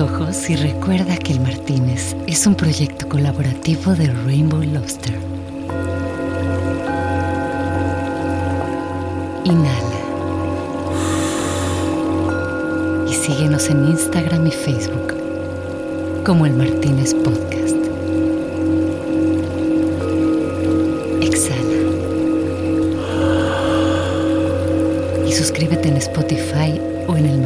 ojos y recuerda que el Martínez es un proyecto colaborativo de Rainbow Lobster. Inhala. Y síguenos en Instagram y Facebook como el Martínez Podcast. Exhala. Y suscríbete en Spotify o en elmartinez.net.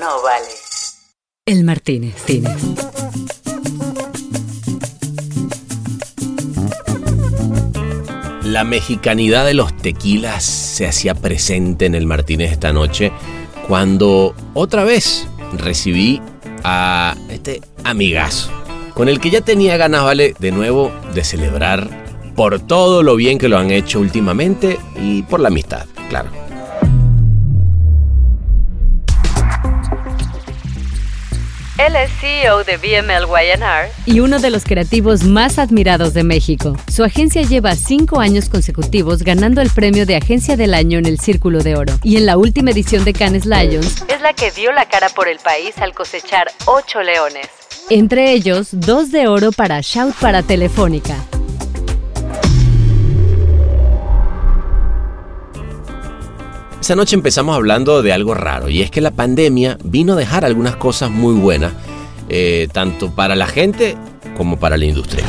no vale. El Martínez. Tines. La mexicanidad de los tequilas se hacía presente en el Martínez esta noche cuando otra vez recibí a este amigazo con el que ya tenía ganas, vale, de nuevo de celebrar por todo lo bien que lo han hecho últimamente y por la amistad, Él es CEO de BML YNR y uno de los creativos más admirados de México. Su agencia lleva cinco años consecutivos ganando el premio de Agencia del Año en el Círculo de Oro. Y en la última edición de Cannes Lions, es la que dio la cara por el país al cosechar ocho leones. entre ellos dos de oro para Shout para Telefónica. Esa noche empezamos hablando de algo raro y es que la pandemia vino a dejar algunas cosas muy buenas, eh, tanto para la gente como para la industria.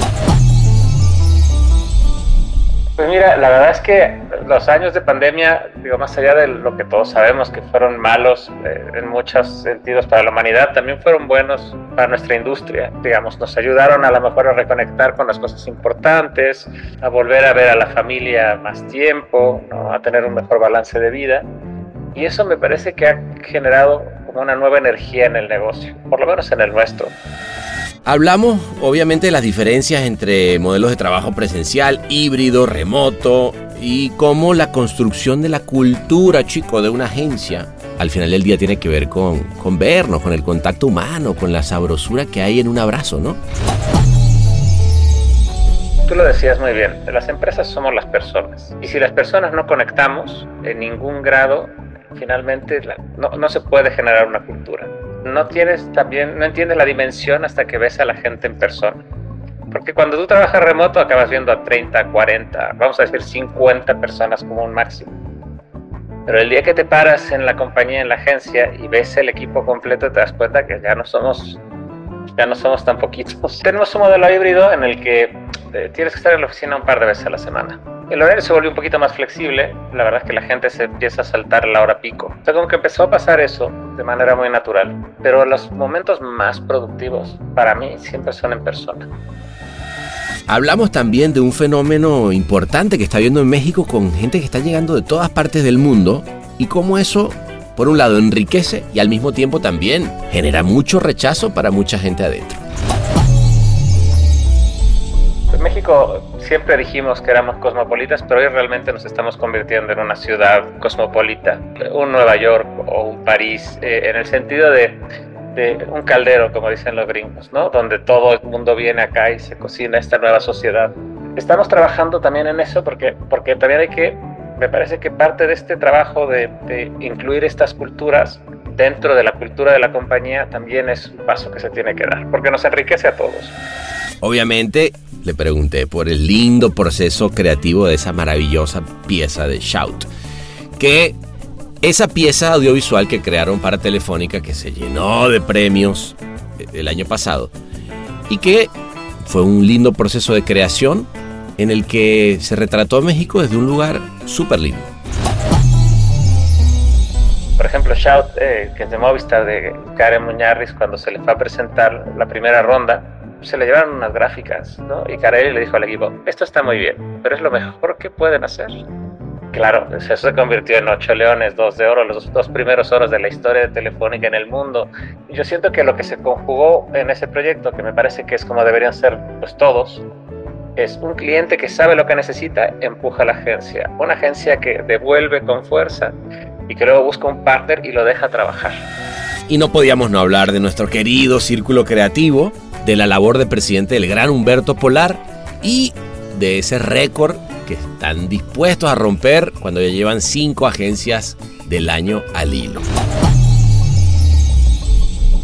Pues mira, la verdad es que los años de pandemia, digo, más allá de lo que todos sabemos que fueron malos eh, en muchos sentidos para la humanidad, también fueron buenos para nuestra industria. Digamos, nos ayudaron a lo mejor a reconectar con las cosas importantes, a volver a ver a la familia más tiempo, a tener un mejor balance de vida. Y eso me parece que ha generado como una nueva energía en el negocio, por lo menos en el nuestro. Hablamos obviamente de las diferencias entre modelos de trabajo presencial, híbrido, remoto y cómo la construcción de la cultura, chico, de una agencia, al final del día tiene que ver con, con vernos, con el contacto humano, con la sabrosura que hay en un abrazo, ¿no? Tú lo decías muy bien, las empresas somos las personas. Y si las personas no conectamos en ningún grado, finalmente no, no se puede generar una cultura. No tienes también, no entiendes la dimensión hasta que ves a la gente en persona. Porque cuando tú trabajas remoto acabas viendo a 30, 40, vamos a decir 50 personas como un máximo. Pero el día que te paras en la compañía, en la agencia y ves el equipo completo, te das cuenta que ya no somos, ya no somos tan poquitos. Tenemos un modelo híbrido en el que eh, tienes que estar en la oficina un par de veces a la semana. El horario se volvió un poquito más flexible. La verdad es que la gente se empieza a saltar la hora pico. O sea, como que empezó a pasar eso de manera muy natural. Pero los momentos más productivos para mí siempre son en persona. Hablamos también de un fenómeno importante que está viendo en México con gente que está llegando de todas partes del mundo y cómo eso, por un lado, enriquece y al mismo tiempo también genera mucho rechazo para mucha gente adentro. En México siempre dijimos que éramos cosmopolitas, pero hoy realmente nos estamos convirtiendo en una ciudad cosmopolita, un Nueva York o un París, eh, en el sentido de, de un caldero, como dicen los gringos, ¿no? Donde todo el mundo viene acá y se cocina esta nueva sociedad. Estamos trabajando también en eso porque, porque también hay que, me parece que parte de este trabajo de, de incluir estas culturas dentro de la cultura de la compañía también es un paso que se tiene que dar, porque nos enriquece a todos. Obviamente le pregunté por el lindo proceso creativo de esa maravillosa pieza de Shout. Que esa pieza audiovisual que crearon para Telefónica, que se llenó de premios eh, el año pasado, y que fue un lindo proceso de creación en el que se retrató a México desde un lugar súper lindo. Por ejemplo, Shout, eh, que es de Movistar, de Karen Muñarriz, cuando se le fue a presentar la primera ronda, se le llevaron unas gráficas, ¿no? Y Karen le dijo al equipo, esto está muy bien, pero es lo mejor que pueden hacer. Claro, eso se convirtió en ocho leones, dos de oro, los dos primeros oros de la historia de Telefónica en el mundo. Y yo siento que lo que se conjugó en ese proyecto, que me parece que es como deberían ser pues todos, es un cliente que sabe lo que necesita, empuja a la agencia. Una agencia que devuelve con fuerza y que luego busca un partner y lo deja trabajar. Y no podíamos no hablar de nuestro querido círculo creativo, de la labor de presidente del gran Humberto Polar y de ese récord que están dispuestos a romper cuando ya llevan cinco agencias del año al hilo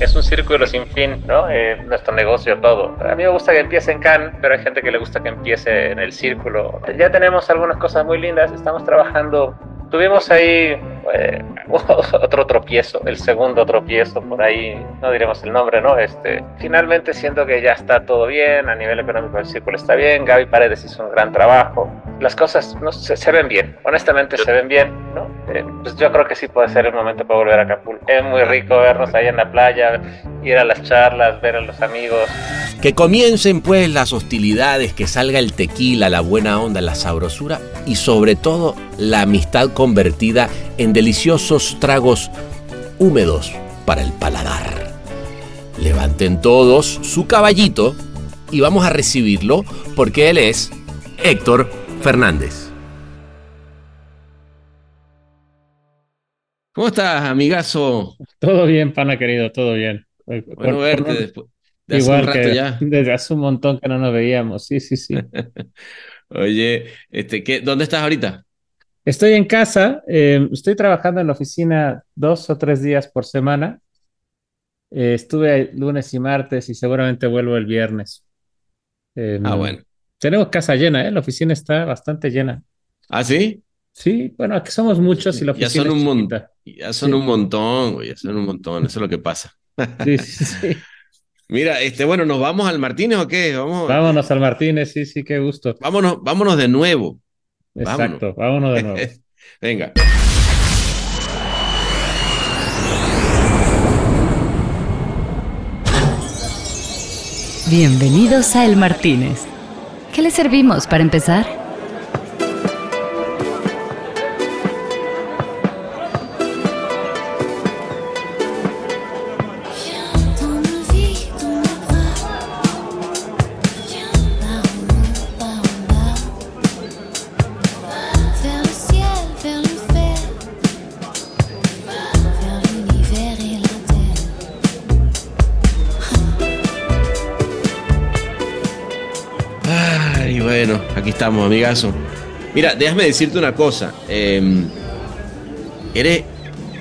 es un círculo sin fin, ¿no? Eh, nuestro negocio, todo. A mí me gusta que empiece en Cannes, pero hay gente que le gusta que empiece en el círculo. Ya tenemos algunas cosas muy lindas, estamos trabajando. Tuvimos ahí eh, otro tropiezo, el segundo tropiezo, por ahí no diremos el nombre, ¿no? Este, finalmente siento que ya está todo bien, a nivel económico el círculo está bien, Gaby Paredes hizo un gran trabajo, las cosas no, se, se ven bien, honestamente se ven bien, ¿no? Eh, pues yo creo que sí puede ser el momento para volver a Acapulco. Es muy rico vernos ahí en la playa, ir a las charlas, ver a los amigos. Que comiencen pues las hostilidades, que salga el tequila, la buena onda, la sabrosura y sobre todo la amistad convertida en deliciosos tragos húmedos para el paladar. Levanten todos su caballito y vamos a recibirlo porque él es Héctor Fernández. ¿Cómo estás, amigazo? Todo bien, pana querido, todo bien. Bueno verte después de hace Igual un rato que ya. Desde hace un montón que no nos veíamos, sí, sí, sí. Oye, este, ¿qué, ¿dónde estás ahorita? Estoy en casa, eh, estoy trabajando en la oficina dos o tres días por semana. Eh, estuve lunes y martes y seguramente vuelvo el viernes. Eh, ah, bueno. Tenemos casa llena, ¿eh? La oficina está bastante llena. ¿Ah, sí? Sí, bueno, aquí somos muchos y la oficina ya son un montón. Ya son un montón, güey, ya son un montón, eso es lo que pasa. Sí, sí, sí. Mira, este, bueno, ¿nos vamos al Martínez o qué? Vamos... Vámonos al Martínez, sí, sí, qué gusto. Vámonos, vámonos de nuevo. Exacto, vámonos, de nuevo. Venga. Bienvenidos a El Martínez. ¿Qué le servimos para empezar? Estamos, amigazo. Mira, déjame decirte una cosa. Em, eres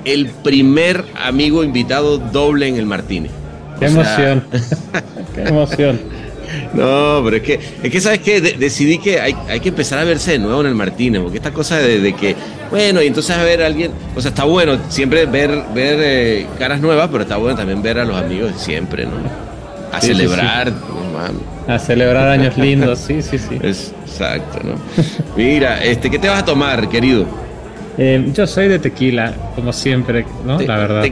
el primer amigo invitado doble en el Martínez. Qué emoción. Qué emoción. No, pero es que, es que ¿sabes qué? decidí que hay, hay, que empezar a verse de nuevo en el Martínez, porque esta cosa de, que, bueno, y entonces a ver a alguien, o sea, está bueno siempre ver, ver eh, caras nuevas, pero está bueno también ver a los amigos de siempre, ¿no? A celebrar, a celebrar años lindos, sí, sí, sí. exacto, ¿no? Mira, este, ¿qué te vas a tomar, querido? Eh, yo soy de tequila, como siempre, ¿no? la verdad.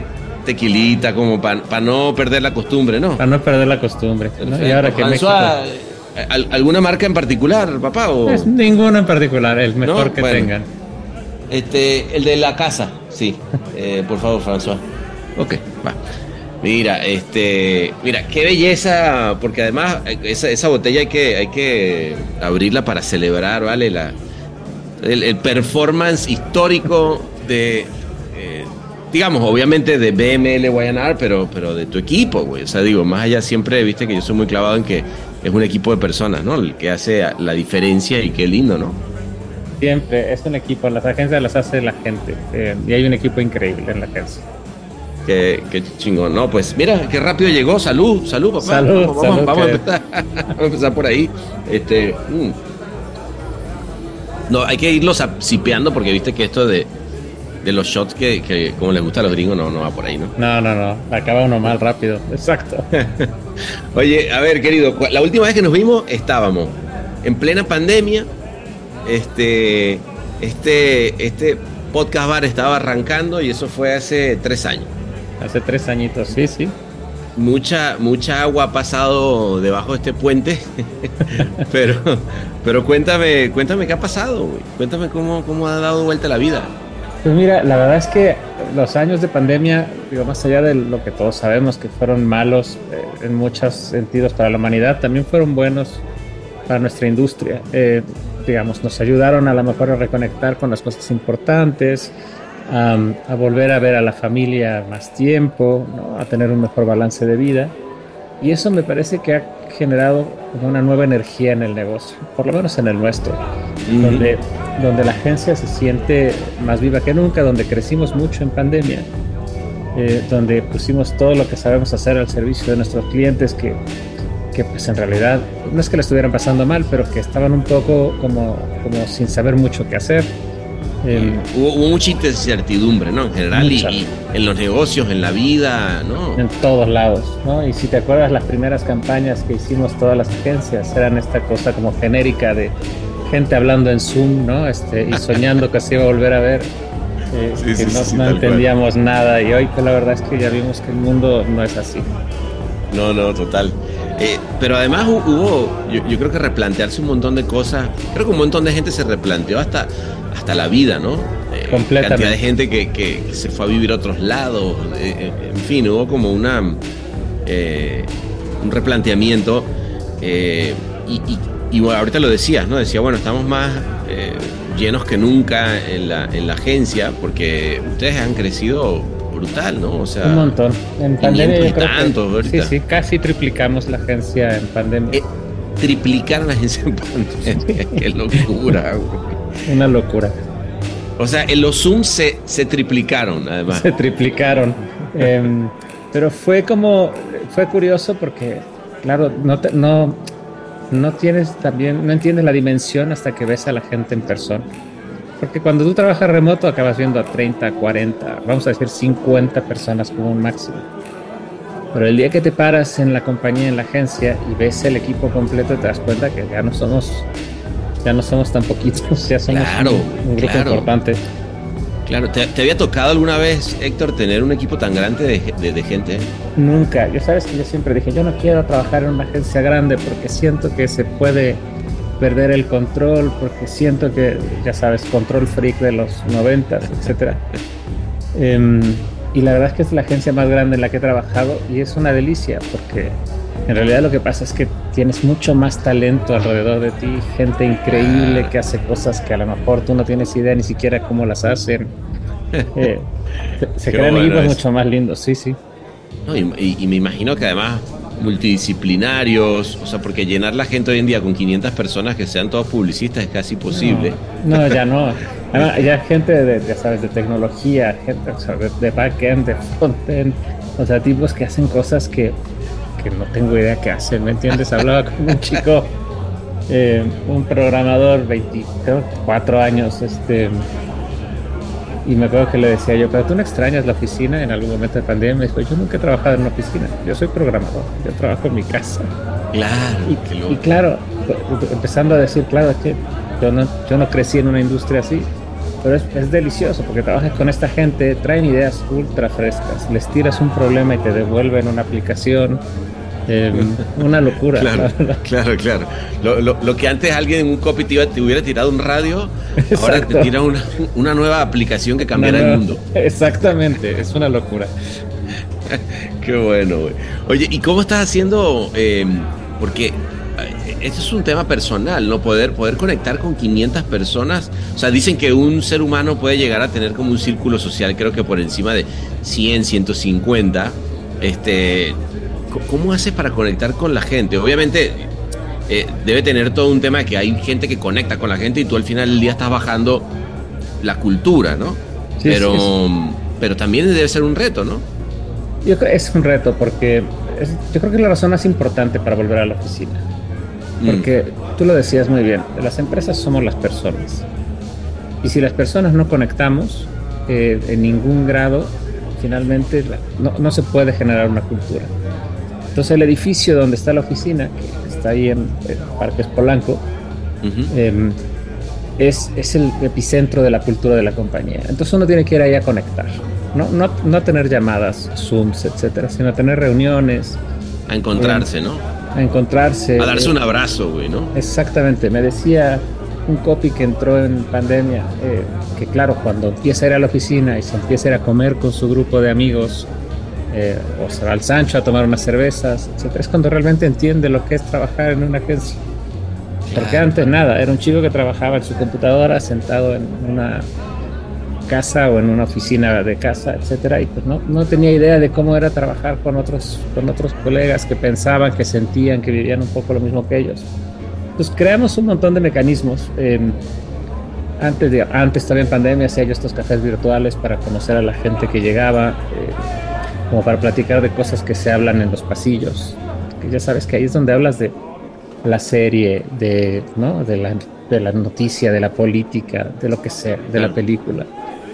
tequilita, como para no perder la costumbre, ¿no? Para no perder la costumbre. Y ahora que México... ¿Alguna marca en particular, papá? O... Es ninguno en particular, el mejor que tengan. Este, el de la casa, sí. Eh, por favor, François. Ok, va. Mira, este, mira, qué belleza, porque además esa, esa, botella hay que, hay que abrirla para celebrar, ¿vale? La, el, performance histórico de, eh, digamos, obviamente de BML Guayanar, pero, pero de tu equipo, güey. O sea, digo, más allá siempre, viste que yo soy muy clavado en que es un equipo de personas, ¿no? El que hace la diferencia y qué lindo, ¿no? Siempre, es un equipo, las agencias las hace la gente, eh, y hay un equipo increíble en la agencia. Qué, chingón, ¿no? Pues mira, qué rápido llegó. Salud, salud, papá. Salud, vamos, vamos, a, empezar, vamos a empezar por ahí. Este, mm. No, hay que irlos sipeando porque viste que esto de, de los shots que, que, como les gusta a los gringos no, no va por ahí, ¿no? No, no, no. Acaba uno mal rápido. Exacto. Oye, a ver, querido, la última vez que nos vimos estábamos en plena pandemia. Este, este, este podcast bar estaba arrancando y eso fue hace tres años. Hace tres añitos, sí, sí. Mucha, mucha agua ha pasado debajo de este puente, pero, pero cuéntame, cuéntame qué ha pasado, cuéntame cómo, cómo ha dado vuelta la vida. Pues mira, la verdad es que los años de pandemia, digo, más allá de lo que todos sabemos que fueron malos eh, en muchos sentidos para la humanidad, también fueron buenos para nuestra industria. Eh, digamos, nos ayudaron a lo mejor a reconectar con las cosas importantes, a volver a ver a la familia más tiempo, a tener un mejor balance de vida. Y eso me parece que ha generado una nueva energía en el negocio, por lo menos en el nuestro, donde, donde la agencia se siente más viva que nunca, donde crecimos mucho en pandemia, eh, donde pusimos todo lo que sabemos hacer al servicio de nuestros clientes que que pues en realidad no es que le estuvieran pasando mal, pero que estaban un poco como, como sin saber mucho qué hacer. Em, hubo, mucha incertidumbre, ¿no? En general, y, en los negocios, en la vida, ¿no? En todos lados, ¿no? Y si te acuerdas, las primeras campañas que hicimos todas las agencias eran esta cosa como genérica de gente hablando en Zoom, ¿no? Este, y soñando que se iba a volver a ver. Eh, que no, no entendíamos nada y hoy que la verdad es que ya vimos que el mundo no es así. No, no, total. Eh, pero además hubo, yo, creo que replantearse un montón de cosas. Creo que un montón de gente se replanteó hasta, hasta la vida, ¿no? Eh, Completamente. Cantidad de gente que, se fue a vivir a otros lados. Eh, en fin, hubo como una un replanteamiento. y, ahorita lo decías, ¿no? Decía, bueno, estamos más llenos que nunca en la, en la agencia porque ustedes han crecido brutal, ¿no? O sea, un montón. En pandemia y tantos, Sí, sí, casi triplicamos la agencia en pandemia. Eh, triplicar la agencia en pandemia. Qué locura, güey. Una locura. O sea, en los Zoom se, se triplicaron, además. Se triplicaron. Em, pero fue como, fue curioso porque, claro, no, no, no tienes también, no entiendes la dimensión hasta que ves a la gente en persona. Porque cuando tú trabajas remoto acabas viendo a 30, 40, vamos a decir 50 personas como un máximo. Pero el día que te paras en la compañía, en la agencia y ves el equipo completo, te das cuenta que ya no somos, ya no somos tan poquitos, ya somos un, grupo importante. Claro, ¿Te, había tocado alguna vez, Héctor, tener un equipo tan grande de, de, gente? Nunca. Yo sabes que yo siempre dije, yo no quiero trabajar en una agencia grande porque siento que se puede perder el control porque siento que, ya sabes, control freak de los noventas, etc. Em, y la verdad es que es la agencia más grande en la que he trabajado y es una delicia porque en realidad lo que pasa es que tienes mucho más talento alrededor de ti, gente increíble que hace cosas que a lo mejor tú no tienes idea ni siquiera cómo las hacen. Eh, se, crean equipos mucho más lindos, sí, sí. y, me imagino que además multidisciplinarios, o sea, porque llenar la gente hoy en día con 500 personas que sean todos publicistas es casi imposible. No, ya no. ya gente de, ya sabes, de tecnología, gente de, backend, de frontend, o sea, tipos que hacen cosas que, que no tengo idea qué hacen, ¿me entiendes? Hablaba con un chico, eh, un programador, 24 años, este y me acuerdo que le decía yo, pero tú no extrañas la oficina en algún momento de pandemia. Me dijo, yo nunca he trabajado en una oficina, yo soy programador, yo trabajo en mi casa. Claro. Y, claro, empezando a decir, claro, es que yo no, yo no crecí en una industria así, pero es, es, delicioso porque trabajas con esta gente, traen ideas ultra frescas, les tiras un problema y te devuelven una aplicación Em, una locura. Claro, claro, claro. Lo, que antes alguien en un copy te, hubiera tirado un radio, ahora te tira una, nueva aplicación que cambiará el mundo. Exactamente, es una locura. Qué bueno, güey. Oye, ¿y cómo estás haciendo? Em, porque esto es un tema personal, ¿no? Poder, poder conectar con 500 personas. O sea, dicen que un ser humano puede llegar a tener como un círculo social, creo que por encima de 100, 150. Este, ¿Cómo haces para conectar con la gente? Obviamente eh, debe tener todo un tema de que hay gente que conecta con la gente y tú al final del día estás bajando la cultura, ¿no? pero, pero también debe ser un reto, ¿no? Yo creo que es un reto porque yo creo que la razón más importante para volver a la oficina. Mm. Porque tú lo decías muy bien, las empresas somos las personas. Y si las personas no conectamos eh, en ningún grado, finalmente no, no se puede generar una cultura. Entonces el edificio donde está la oficina, que está ahí en, Parques Polanco, em, es, es, el epicentro de la cultura de la compañía. Entonces uno tiene que ir ahí a conectar, no, no, no tener llamadas, Zooms, etcétera, sino a tener reuniones. A encontrarse, em, ¿no? A encontrarse. A darse un abrazo, güey, ¿no? Exactamente. Me decía un copy que entró en pandemia, eh, que claro, cuando empieza a ir a la oficina y se empieza a ir a comer con su grupo de amigos, eh, o se va al Sancho a tomar unas cervezas, etc. Es cuando realmente entiende lo que es trabajar en una agencia. Porque antes nada, era un chico que trabajaba en su computadora sentado en una casa o en una oficina de casa, etcétera, y pues no, no tenía idea de cómo era trabajar con otros, con otros colegas que pensaban, que sentían, que vivían un poco lo mismo que ellos. Pues creamos un montón de mecanismos. Em, antes, de, antes también pandemia hacía yo estos cafés virtuales para conocer a la gente que llegaba, eh, como para platicar de cosas que se hablan en los pasillos. Que ya sabes que ahí es donde hablas de la serie, de, ¿no? de, la, de la noticia, de la política, de lo que sea, de la película.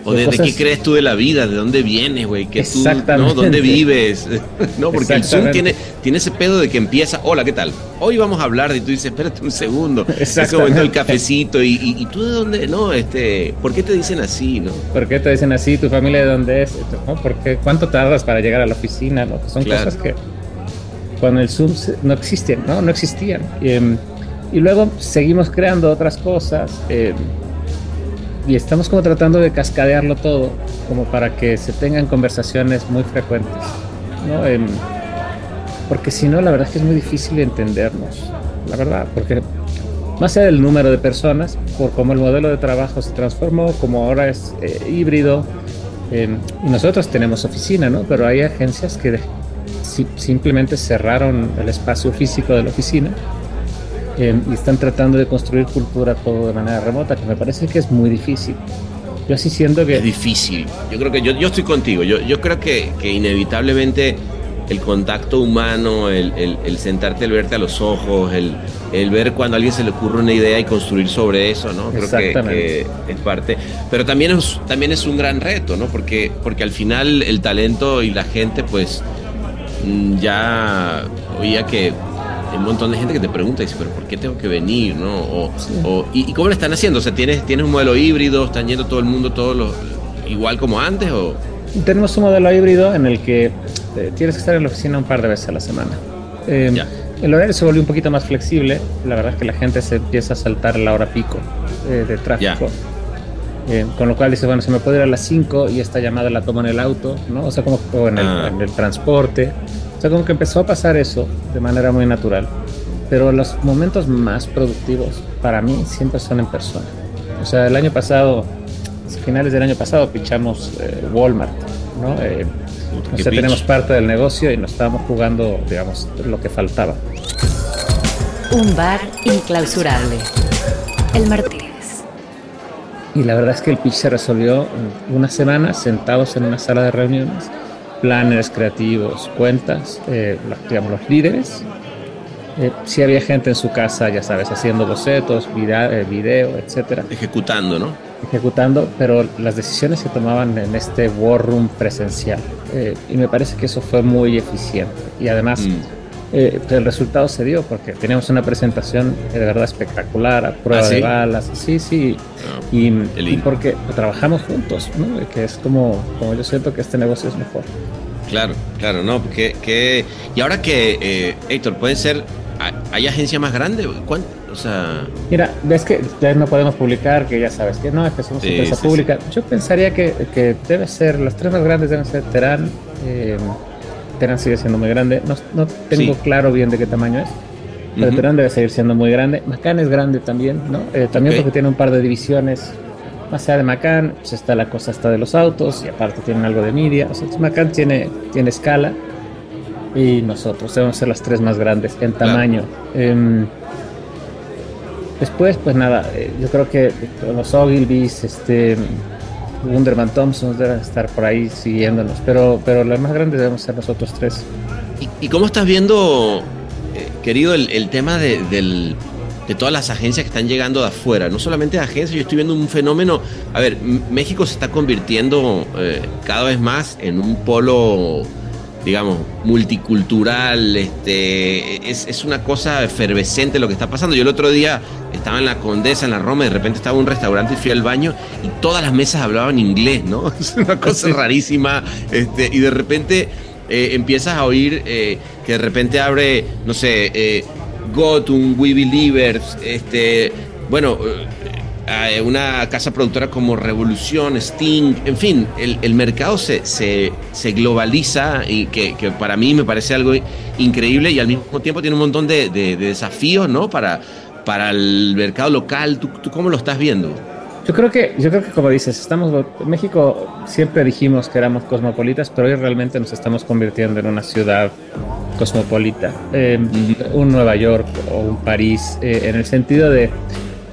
O de, qué crees tú de la vida, de dónde vienes, güey, que tú, ¿no? ¿Dónde vives? no, porque el Zoom tiene, tiene ese pedo de que empieza, hola, ¿qué tal? Hoy vamos a hablar, y tú dices, espérate un segundo. Ese momento el cafecito, y, y, tú de dónde, no, este, ¿por qué te dicen así, no? ¿Por qué te dicen así? ¿Tu familia de dónde es? ¿No? ¿Por ¿Cuánto tardas para llegar a la oficina? ¿no? Son cosas que cuando el Zoom no existen, ¿no? No existían. Em, y luego seguimos creando otras cosas. Eh, y estamos como tratando de cascadearlo todo, como para que se tengan conversaciones muy frecuentes, ¿no? Em, porque si no, la verdad es que es muy difícil entendernos, la verdad, porque más allá del número de personas, por cómo el modelo de trabajo se transformó, como ahora es eh, híbrido, em, y nosotros tenemos oficina, ¿no? Pero hay agencias que simplemente cerraron el espacio físico de la oficina Em, y están tratando de construir cultura todo de manera remota, que me parece que es muy difícil. Yo sí siento que... Es difícil. Yo creo que yo, yo estoy contigo. Yo, yo creo que, que inevitablemente el contacto humano, el, el, sentarte, el verte a los ojos, el, el, ver cuando a alguien se le ocurre una idea y construir sobre eso, ¿no? Creo que, es parte. Pero también es, también es un gran reto, ¿no? Porque, porque al final el talento y la gente, pues, ya oía que un montón de gente que te pregunta y dice, pero ¿por qué tengo que venir? ¿no? O, y, cómo lo están haciendo? O sea, ¿tienes, ¿tienes un modelo híbrido? ¿Están yendo todo el mundo todos los, igual como antes? O? Tenemos un modelo híbrido en el que eh, tienes que estar en la oficina un par de veces a la semana. Eh, el horario se volvió un poquito más flexible. La verdad es que la gente se empieza a saltar la hora pico eh, de tráfico. Con lo cual dice, bueno, se me puede ir a las 5 y esta llamada la tomo en el auto, ¿no? O sea, como en el, ah. en el transporte. O sea, como que empezó a pasar eso de manera muy natural. Pero los momentos más productivos para mí siempre son en persona. O sea, el año pasado, finales del año pasado, pichamos eh, Walmart, ¿no? Eh, o sea, tenemos parte del negocio y nos estábamos jugando, digamos, lo que faltaba. Un bar inclausurable. El Martínez. Y la verdad es que el pitch se resolvió en una semana sentados en una sala de reuniones planners creativos, cuentas, eh, digamos, los líderes. Eh, si había gente en su casa, ya sabes, haciendo bocetos, video, eh, video, etcétera. Ejecutando, ¿no? Ejecutando, pero las decisiones se tomaban en este war room presencial. y me parece que eso fue muy eficiente. Y además, mm. El resultado se dio porque teníamos una presentación de verdad espectacular, a prueba ¿Ah, de balas. Sí, sí. Ah, y, y, porque trabajamos juntos, ¿no? Que es como, como yo siento que este negocio es mejor. Claro, claro, no, porque que, y ahora que eh, Héctor, puede ser, ¿hay agencia más grande? O sea, mira, ves que no podemos publicar, que ya sabes que no, es que somos empresa pública. Yo pensaría que, que, debe ser, los tres más grandes deben ser Terán, eh, Terán sigue siendo muy grande, no, no tengo claro bien de qué tamaño es. Pero Terán debe seguir siendo muy grande. Macan es grande también, ¿no? Eh, también porque tiene un par de divisiones más allá de Macan, pues está la cosa hasta de los autos y aparte tienen algo de media. O sea, Macan tiene, tiene escala y nosotros debemos ser las tres más grandes en tamaño. Em, después, pues nada, eh, yo creo que los Ogilvies, este, Wunderman Thompson deben estar por ahí siguiéndonos, pero, pero las más grandes debemos ser nosotros tres. ¿Y, cómo estás viendo, eh, querido, el, tema de, de todas las agencias que están llegando de afuera. No solamente agencias, yo estoy viendo un fenómeno. A ver, México se está convirtiendo eh, cada vez más en un polo, digamos, multicultural. Este, es, una cosa efervescente lo que está pasando. Yo el otro día estaba en la Condesa, en la Roma, y de repente estaba en un restaurante y fui al baño y todas las mesas hablaban inglés, ¿no? Es una cosa rarísima. Este, y de repente. Eh, empiezas a oír eh, que de repente abre, no sé, Gotham, We Believers, este, bueno, eh, una casa productora como Revolución, Sting, en fin, el, mercado se, se, se, globaliza y que, para mí me parece algo increíble y al mismo tiempo tiene un montón de, desafíos, ¿no? Para, para el mercado local, ¿tú, ¿tú, cómo lo estás viendo? Yo creo que, yo creo que como dices, estamos México siempre dijimos que éramos cosmopolitas, pero hoy realmente nos estamos convirtiendo en una ciudad cosmopolita, eh, un Nueva York o un París, eh, en el sentido de,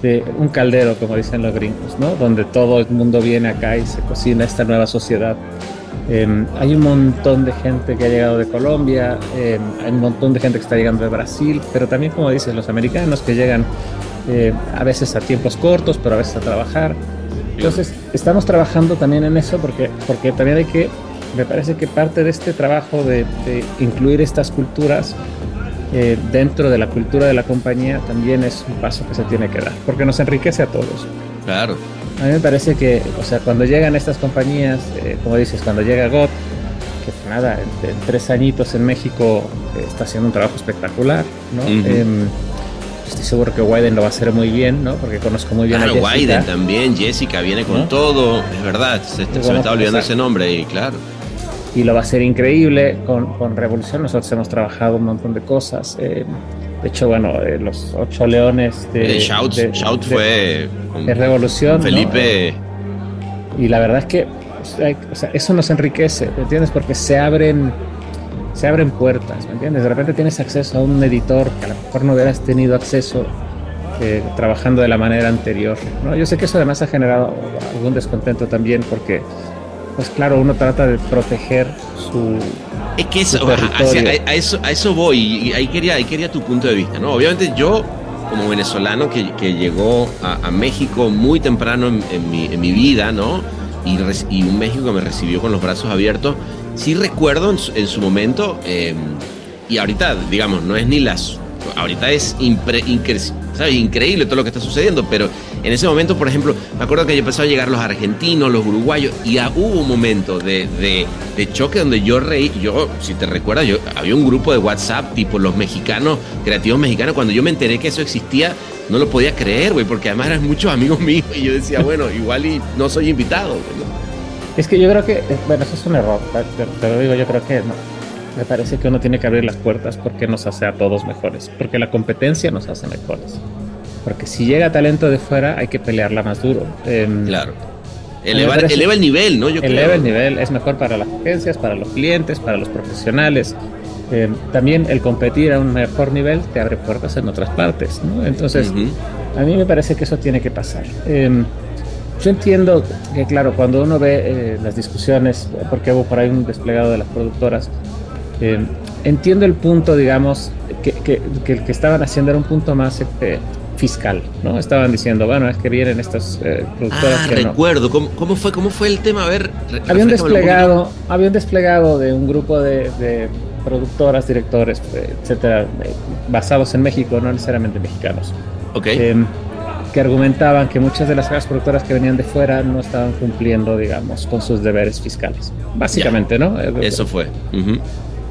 de, un caldero, como dicen los gringos, ¿no? Donde todo el mundo viene acá y se cocina esta nueva sociedad. Eh, hay un montón de gente que ha llegado de Colombia, eh, hay un montón de gente que está llegando de Brasil, pero también, como dices, los americanos que llegan eh, a veces a tiempos cortos, pero a veces a trabajar. Entonces, estamos trabajando también en eso porque, porque también hay que, me parece que parte de este trabajo de, de incluir estas culturas eh, dentro de la cultura de la compañía también es un paso que se tiene que dar, porque nos enriquece a todos. Claro. A mí me parece que, o sea, cuando llegan estas compañías, eh, como dices, cuando llega GOT, que nada, en, en tres añitos en México eh, está haciendo un trabajo espectacular, ¿no? Uh -huh. eh, estoy seguro que Wyden lo va a hacer muy bien, ¿no? Porque conozco muy bien claro, a Jessica. Wyden también, Jessica viene con ¿no? todo, es verdad, se, se me está olvidando ese nombre y claro. Y lo va a hacer increíble con, con Revolución. Nosotros hemos trabajado un montón de cosas. Eh, de hecho, bueno, eh, los ocho leones de. Eh, Shout, de, Shout de, fue. Con, de Revolución. Felipe. ¿no? Y la verdad es que o sea, eso nos enriquece, ¿me entiendes? Porque se abren se abren puertas, ¿me entiendes? De repente tienes acceso a un editor que a lo mejor no hubieras tenido acceso eh, trabajando de la manera anterior, ¿no? Yo sé que eso además ha generado algún descontento también porque, pues claro, uno trata de proteger su... Es que eso, a, a, a, eso, a eso voy y ahí quería, ahí quería tu punto de vista, ¿no? Obviamente yo como venezolano que, que llegó a, a, México muy temprano en, en, mi, en mi vida, ¿no? Y, y, un México que me recibió con los brazos abiertos, sí recuerdo en su, en su momento, eh, y ahorita, digamos, no es ni las. Ahorita es impre, incre, ¿sabes? increíble todo lo que está sucediendo, pero en ese momento, por ejemplo, me acuerdo que empezaron a llegar los argentinos, los uruguayos, y hubo un momento de, de, de, choque donde yo reí. Yo, si te recuerdas, yo, había un grupo de WhatsApp, tipo los mexicanos, creativos mexicanos, cuando yo me enteré que eso existía, no lo podía creer, güey, porque además eran muchos amigos míos, y yo decía, bueno, igual y no soy invitado, ¿no? Es que yo creo que, bueno, eso es un error, te, te lo digo, yo creo que no. Me parece que uno tiene que abrir las puertas porque nos hace a todos mejores, porque la competencia nos hace mejores. Porque si llega talento de fuera, hay que pelearla más duro. Eh, claro. Eleva, eleva, el nivel, ¿no? Yo eleva creo. el nivel, es mejor para las agencias, para los clientes, para los profesionales. Eh, también el competir a un mejor nivel te abre puertas en otras partes, ¿no? Entonces, uh -huh. a mí me parece que eso tiene que pasar. Eh, yo entiendo que, claro, cuando uno ve eh, las discusiones, porque hubo por ahí un desplegado de las productoras, eh, entiendo el punto, digamos, que, que, que, el que estaban haciendo era un punto más eh, fiscal, ¿no? Estaban diciendo, bueno, es que vienen estas productoras ah, que recuerdo. No. ¿Cómo, ¿Cómo, fue, ¿Cómo fue el tema? A ver, había un desplegado, un había un desplegado de un grupo de, de productoras, directores, etcétera, basados en México, no necesariamente mexicanos. Ok que argumentaban que muchas de las casas productoras que venían de fuera no estaban cumpliendo, digamos, con sus deberes fiscales. Básicamente. ¿no? Eso fue. Uh -huh.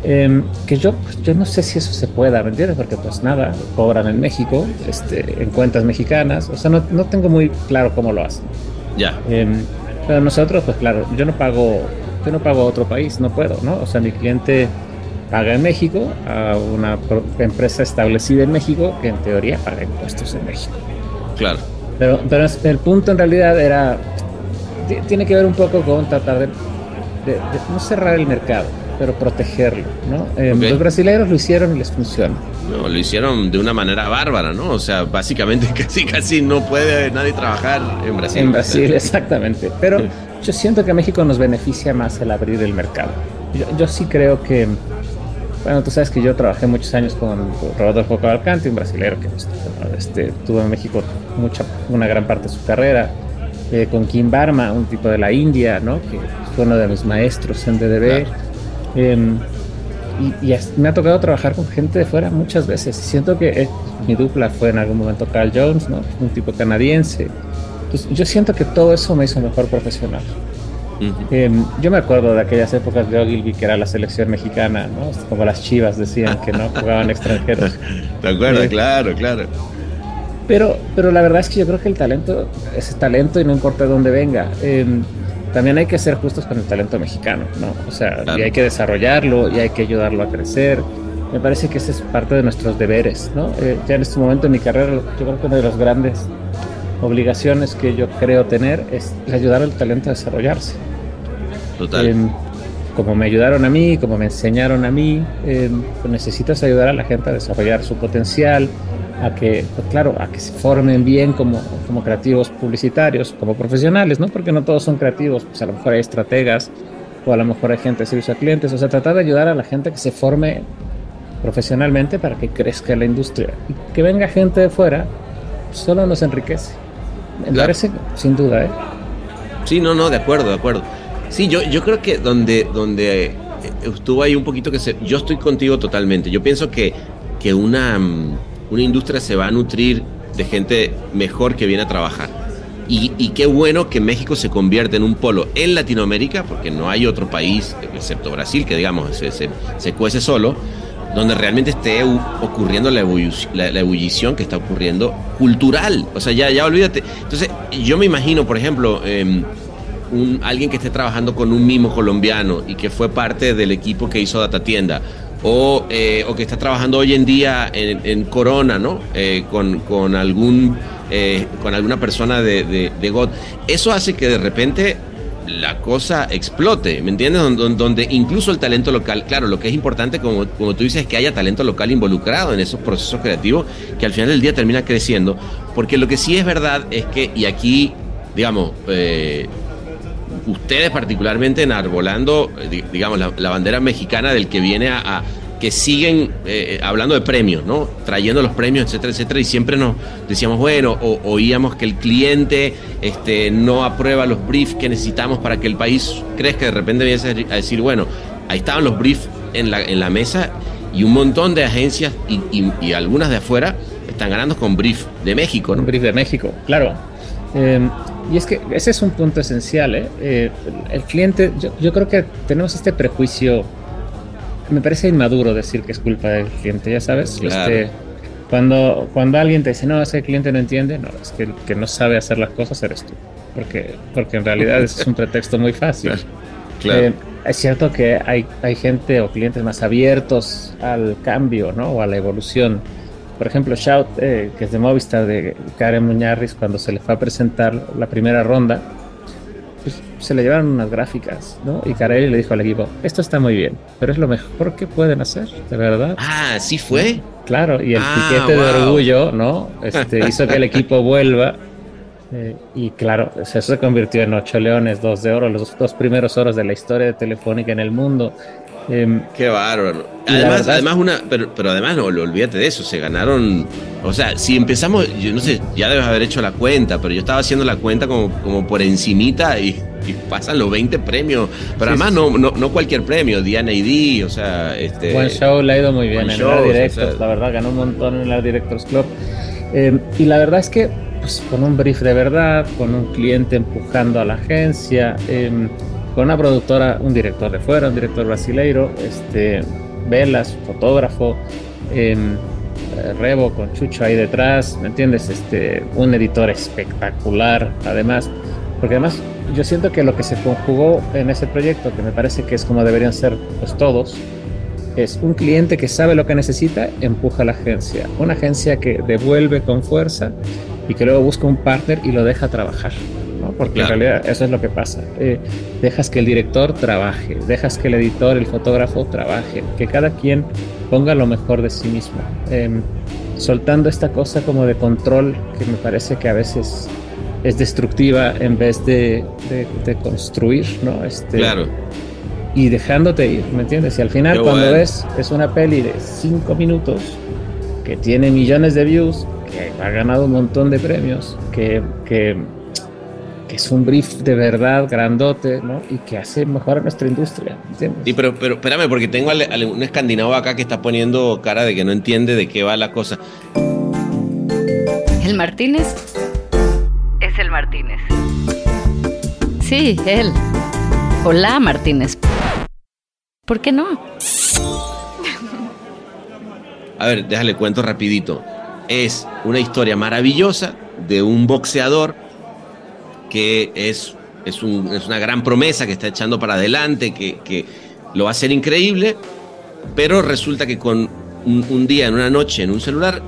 Eh, que yo, pues, yo no sé si eso se pueda, ¿me entiendes? Porque pues nada, cobran en México, este, en cuentas mexicanas, o sea, no, no tengo muy claro cómo lo hacen. Ya. Eh, pero nosotros, pues claro, yo no pago, yo no pago a otro país, no puedo, ¿no? O sea, mi cliente paga en México a una empresa establecida en México que en teoría paga impuestos en México. Claro. Pero, pero el punto en realidad era. Tiene que ver un poco con tratar de, de, de no cerrar el mercado, pero protegerlo, ¿no? Eh, okay. Los brasileños lo hicieron y les funciona. No, lo hicieron de una manera bárbara, ¿no? O sea, básicamente casi casi no puede nadie trabajar en Brasil. En Brasil, exactamente. Pero yo siento que a México nos beneficia más el abrir el mercado. Yo, yo sí creo que bueno, tú sabes que yo trabajé muchos años con Rodolfo Cavalcante, un brasileño que este, tuvo en México mucha, una gran parte de su carrera, eh, con Kim Barma, un tipo de la India, ¿no? que fue uno de mis maestros en DDB. Claro. Eh, y, y, me ha tocado trabajar con gente de fuera muchas veces. Siento que eh, mi dupla fue en algún momento Carl Jones, ¿no? un tipo canadiense. Entonces, yo siento que todo eso me hizo mejor profesional. Uh -huh. eh, yo me acuerdo de aquellas épocas de Ogilvy que era la selección mexicana, ¿no? Como las chivas decían que no jugaban extranjeros. ¿Te acuerdas? Eh, claro, claro. Pero, pero la verdad es que yo creo que el talento es talento y no importa de dónde venga. Eh, también hay que ser justos con el talento mexicano, ¿no? O sea, claro. y hay que desarrollarlo y hay que ayudarlo a crecer. me parece que ese es parte de nuestros deberes, ¿no? Eh, ya en este momento en mi carrera, yo creo que una de las grandes obligaciones que yo creo tener es ayudar al talento a desarrollarse. Total. Em, como me ayudaron a mí, como me enseñaron a mí, pues necesitas ayudar a la gente a desarrollar su potencial, a que, pues claro, a que se formen bien como, como creativos publicitarios, como profesionales, ¿no? Porque no todos son creativos, pues a lo mejor hay estrategas o a lo mejor hay gente de servicio a clientes, o sea, tratar de ayudar a la gente que se forme profesionalmente para que crezca la industria y que venga gente de fuera solo nos enriquece. Me Claro. parece, sin duda, ¿eh? Sí, no, no, de acuerdo, de acuerdo. Sí, yo, yo creo que donde, donde eh, estuvo ahí un poquito que se... Yo estoy contigo totalmente. Yo pienso que, que una, mm, una industria se va a nutrir de gente mejor que viene a trabajar. Y, qué bueno que México se convierte en un polo en Latinoamérica, porque no hay otro país, excepto Brasil, que digamos se, se, se cuece solo, donde realmente esté ocurriendo la, ebullici- la- la ebullición que está ocurriendo cultural. O sea, ya, ya olvídate. Entonces, yo me imagino, por ejemplo, em, un, alguien que esté trabajando con un mimo colombiano y que fue parte del equipo que hizo Data Tienda. O, eh, o que está trabajando hoy en día en, Corona, ¿no? Eh, con, con algún eh, con alguna persona de, de, God. Eso hace que de repente la cosa explote, ¿me entiendes? Donde, donde incluso el talento local, claro, lo que es importante, como, como tú dices, es que haya talento local involucrado en esos procesos creativos que al final del día termina creciendo, porque lo que sí es verdad es que, y aquí, digamos, eh, ustedes particularmente enarbolando, eh, di- digamos, la, bandera mexicana del que viene a... que siguen eh, hablando de premios, ¿no? Trayendo los premios, etcétera, etcétera, y siempre nos decíamos, bueno, o, oíamos que el cliente este, no aprueba los briefs que necesitamos para que el país crezca, de repente vienes a decir, bueno, ahí estaban los briefs en la, en la mesa y un montón de agencias y, algunas de afuera están ganando con brief de México, ¿no? Brief de México, claro. Eh, y es que ese es un punto esencial. ¿eh? Eh, el cliente, yo, yo creo que tenemos este prejuicio. Me parece inmaduro decir que es culpa del cliente, ya sabes. Claro. Este, cuando, cuando alguien te dice, no, es que el cliente no entiende, no, es que el que no sabe hacer las cosas eres tú. Porque, porque en realidad ese es un pretexto muy fácil. Claro. Eh, es cierto que hay, hay gente o clientes más abiertos al cambio, ¿no? O a la evolución. Por ejemplo, Shout, eh, que es de Movistar, de Karen Muñarriz, cuando se le fue a presentar la primera ronda, pues se le llevaron unas gráficas, ¿no? Y Karen le dijo al equipo, esto está muy bien, pero es lo mejor que pueden hacer, de verdad. Ah, sí fue. Claro, y el Ah, piquete de orgullo, ¿no? Este, hizo que el equipo vuelva. eh, y claro, eso se convirtió en ocho leones, dos de oro, los dos primeros oros de la historia de Telefónica en el mundo. Em, Qué bárbaro. La Además, además una, pero, pero además no, lo- olvídate de eso, se ganaron, o sea, si empezamos, yo no sé, ya debes haber hecho la cuenta, pero yo estaba haciendo la cuenta como, como por encimita y, y pasan los 20 premios, pero Sí, además sí, no, no, no cualquier premio, Diana ID, o sea, este... Buen show, le ha ido muy bien en show, el o Directors, sea, la verdad, ganó un montón en el Directors Club. Eh, y la verdad es que pues, con un brief de verdad, con un cliente empujando a la agencia, eh, con una productora, un director de fuera, un director brasileiro, este, Velas, fotógrafo, eh, eh, Rebo con Chucho ahí detrás, ¿me entiendes? Este, un editor espectacular, además, porque además yo siento que lo que se conjugó en ese proyecto, que me parece que es como deberían ser pues todos, es un cliente que sabe lo que necesita, empuja a la agencia. Una agencia que devuelve con fuerza y que luego busca un partner y lo deja trabajar. ¿No? Porque Claro. en realidad eso es lo que pasa. Eh, dejas que el director trabaje, dejas que el editor, el fotógrafo trabaje, que cada quien ponga lo mejor de sí mismo. Em, soltando esta cosa como de control que me parece que a veces es destructiva en vez de, de- de construir, ¿no? Este, Claro, y dejándote ir, ¿me entiendes? Y al final Qué cuando ves es una peli de 5 minutos que tiene millones de views, que ha ganado un montón de premios, que, que, que es un brief de verdad grandote, ¿no? Y que hace mejor a nuestra industria, ¿me entiendes? sí, pero, pero espérame, porque tengo al- al- un escandinavo acá que está poniendo cara de que no entiende de qué va la cosa. ¿El Martínez? Es el Martínez. Sí, él. Hola, Martínez. ¿Por qué no? A ver, déjale cuento rapidito. Es una historia maravillosa de un boxeador que es, es, un- es una gran promesa que está echando para adelante, que, que lo va a hacer increíble, pero resulta que con un, día, en una noche, en un celular,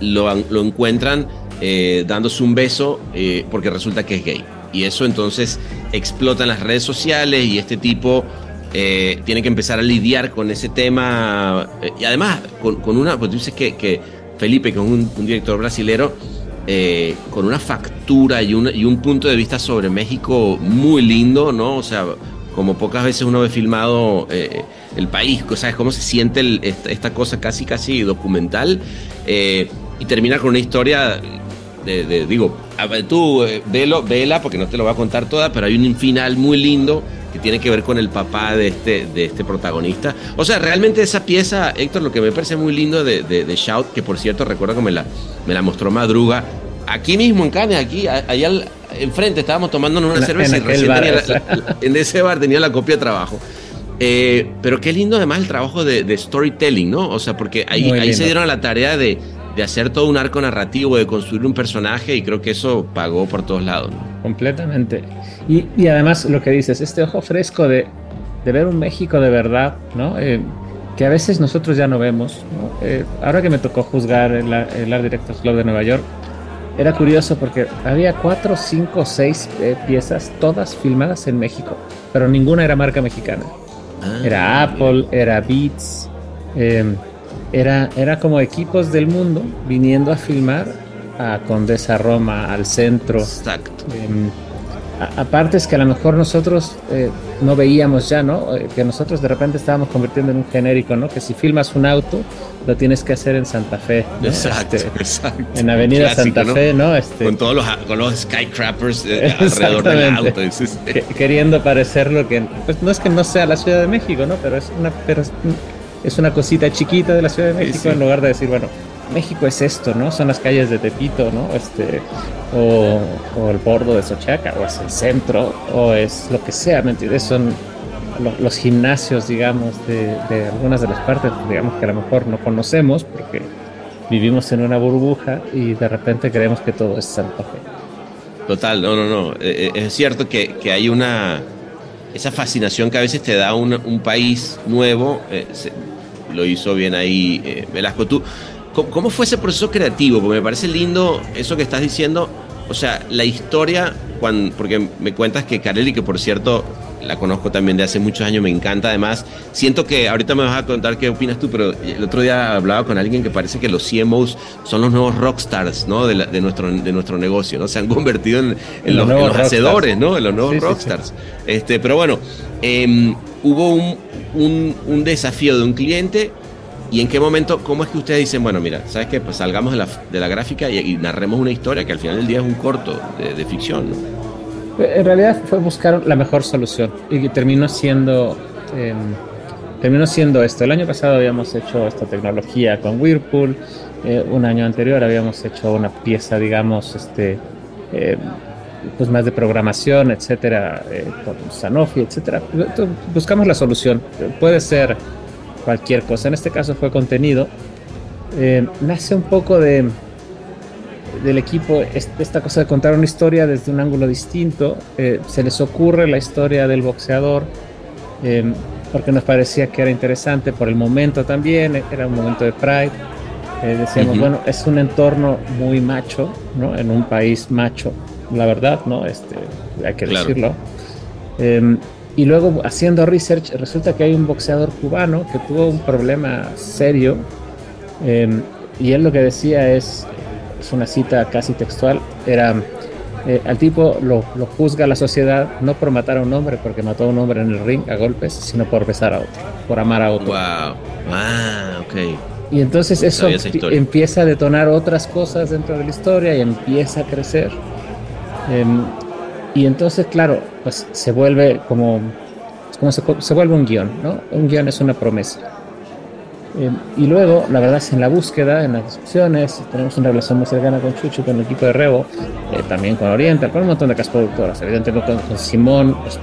lo, lo encuentran eh, dándose un beso eh, porque resulta que es gay. Y eso entonces explota en las redes sociales y este tipo eh, tiene que empezar a lidiar con ese tema. y además, con, una, pues tú dices que, que Felipe, que es un, director brasilero, con una factura y un, y un punto de vista sobre México muy lindo, ¿no? O sea, como pocas veces uno ve filmado eh, el país, ¿sabes cómo se siente esta, cosa casi, casi documental? Eh, y termina con una historia de, digo, tú eh, vela porque no te lo voy a contar toda, pero hay un final muy lindo que tiene que ver con el papá de este, de este protagonista. O sea, realmente esa pieza, Héctor, lo que me parece muy lindo de, de, Shout, que por cierto recuerdo que me la, me la mostró Madruga, aquí mismo en Cannes, aquí, allá enfrente, estábamos tomándonos una cerveza y recién en ese bar tenía la copia de trabajo. Eh, pero qué lindo además el trabajo de, storytelling, ¿no? O sea, porque ahí, ahí se dieron a la tarea de, de, hacer todo un arco narrativo, de construir un personaje y creo que eso pagó por todos lados. Completamente. Y, y, además lo que dices, este ojo fresco de, de ver un México de verdad, ¿no? Eh, que a veces nosotros ya no vemos. ¿no? Eh, ahora que me tocó juzgar el, el Art Directors Club de Nueva York, era curioso porque había cuatro, cinco, seis eh, piezas, todas filmadas en México, pero ninguna era marca mexicana. Ah, era Apple, era Beats, em, era, era como equipos del mundo viniendo a filmar a Condesa Roma, al centro. Exacto. Em, aparte es que a lo mejor nosotros eh, no veíamos ya, ¿no? Eh, que nosotros de repente estábamos convirtiendo en un genérico, ¿no? Que si filmas un auto, lo tienes que hacer en Santa Fe. Exacto, este, exacto. En Avenida Santa Fe, ¿no? Este, con todos los, con los skycrappers eh, alrededor del auto. Queriendo parecer lo que... Pues no es que no sea la Ciudad de México, ¿no? Pero es una, pero es una cosita chiquita de la Ciudad de México en lugar de decir, bueno, México es esto, ¿no? Son las calles de Tepito, ¿no? Este, o, el bordo de Sochaca, o es el centro, o es lo que sea, ¿me entiendes? Son los gimnasios, digamos, de, algunas de las partes, digamos, que a lo mejor no conocemos porque vivimos en una burbuja y de repente creemos que todo es Santa Fe. Total, no, no, no. Eh, eh, es cierto que, hay una. Esa fascinación que a veces te da un, país nuevo. Eh, lo hizo bien ahí Velasco. Tú, ¿Cómo fue ese proceso creativo? Porque me parece lindo eso que estás diciendo. O sea, la historia, cuando, porque me cuentas que Carelli, que por cierto la conozco también de hace muchos años, me encanta además. Siento que ahorita me vas a contar qué opinas tú, pero el otro día hablaba con alguien que parece que los CMOs son los nuevos rockstars ¿no? de, nuestro, de nuestro negocio, ¿no? Se han convertido en, los, hacedores, ¿no? En los nuevos rockstars. Este, pero bueno, em, hubo un, un, un desafío de un cliente ¿Y en qué momento, cómo es que ustedes dicen, bueno, mira, ¿sabes qué? Pues salgamos de la, de la gráfica y, narremos una historia que al final del día es un corto de, ficción, En realidad fue buscar la mejor solución y terminó siendo, em, terminó siendo esto. El año pasado habíamos hecho esta tecnología con Whirlpool, eh, un año anterior habíamos hecho una pieza, digamos, este, em, pues más de programación, etcétera, eh, con Sanofi, etcétera. Buscamos la solución. Puede ser cualquier cosa. En este caso fue contenido. Eh, nace un poco de del equipo esta cosa de contar una historia desde un ángulo distinto. Eh, se les ocurre la historia del boxeador eh, porque nos parecía que era interesante por el momento también. Era un momento de Pride. decíamos, bueno, es un entorno muy macho, ¿no? En un país macho, la verdad, ¿no? Este, hay que decirlo. Y luego haciendo research resulta que hay un boxeador cubano que tuvo un problema serio em, y él lo que decía es, es una cita casi textual, era eh, al tipo lo, lo, juzga la sociedad no por matar a un hombre porque mató a un hombre en el ring a golpes, sino por besar a otro, por amar a otro. Wow, ah, ok. Y entonces eso empieza a detonar otras cosas dentro de la historia y empieza a crecer. Em, y entonces, claro, pues se vuelve como, como se, vuelve un guion, ¿no? Un guion es una promesa. Eh, y luego, la verdad es en la búsqueda, en las discusiones, tenemos una relación muy cercana con Chucho, con el equipo de Rebo, eh, también con Oriental, con un montón de casas productoras, evidentemente con, Simón, pues,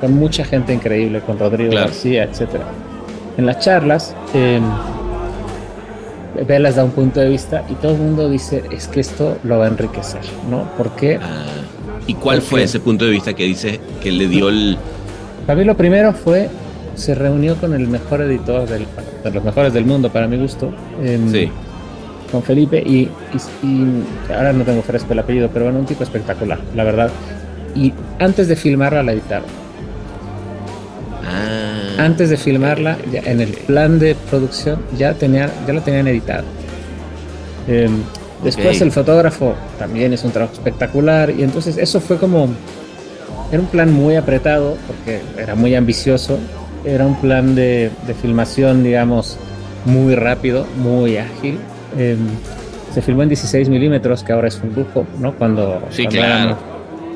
con, mucha gente increíble, con Rodrigo García, etcétera. En las charlas, eh, Velas da un punto de vista y todo el mundo dice, es que esto lo va a enriquecer, ¿no? Porque... Ah ¿Y cuál fue ese punto de vista que dice que le dio el... Para mí lo primero fue se reunió con el mejor editor del, de los mejores del mundo, para mi gusto. em, Sí. Con Felipe y, y- y ahora no tengo fresco el apellido, pero bueno, un tipo espectacular, la verdad. Y antes de filmarla la editaron. Ah, Antes de filmarla, ya en el plan de producción ya, tenía, ya la tenían editada. Em, después el fotógrafo también es un trabajo espectacular y entonces eso fue como... Era un plan muy apretado porque era muy ambicioso. Era un plan de, de filmación, digamos, muy rápido, muy ágil. Em, se filmó en 16 milímetros, que ahora es un lujo, ¿no? Cuando, Sí, cuando claro. éramos,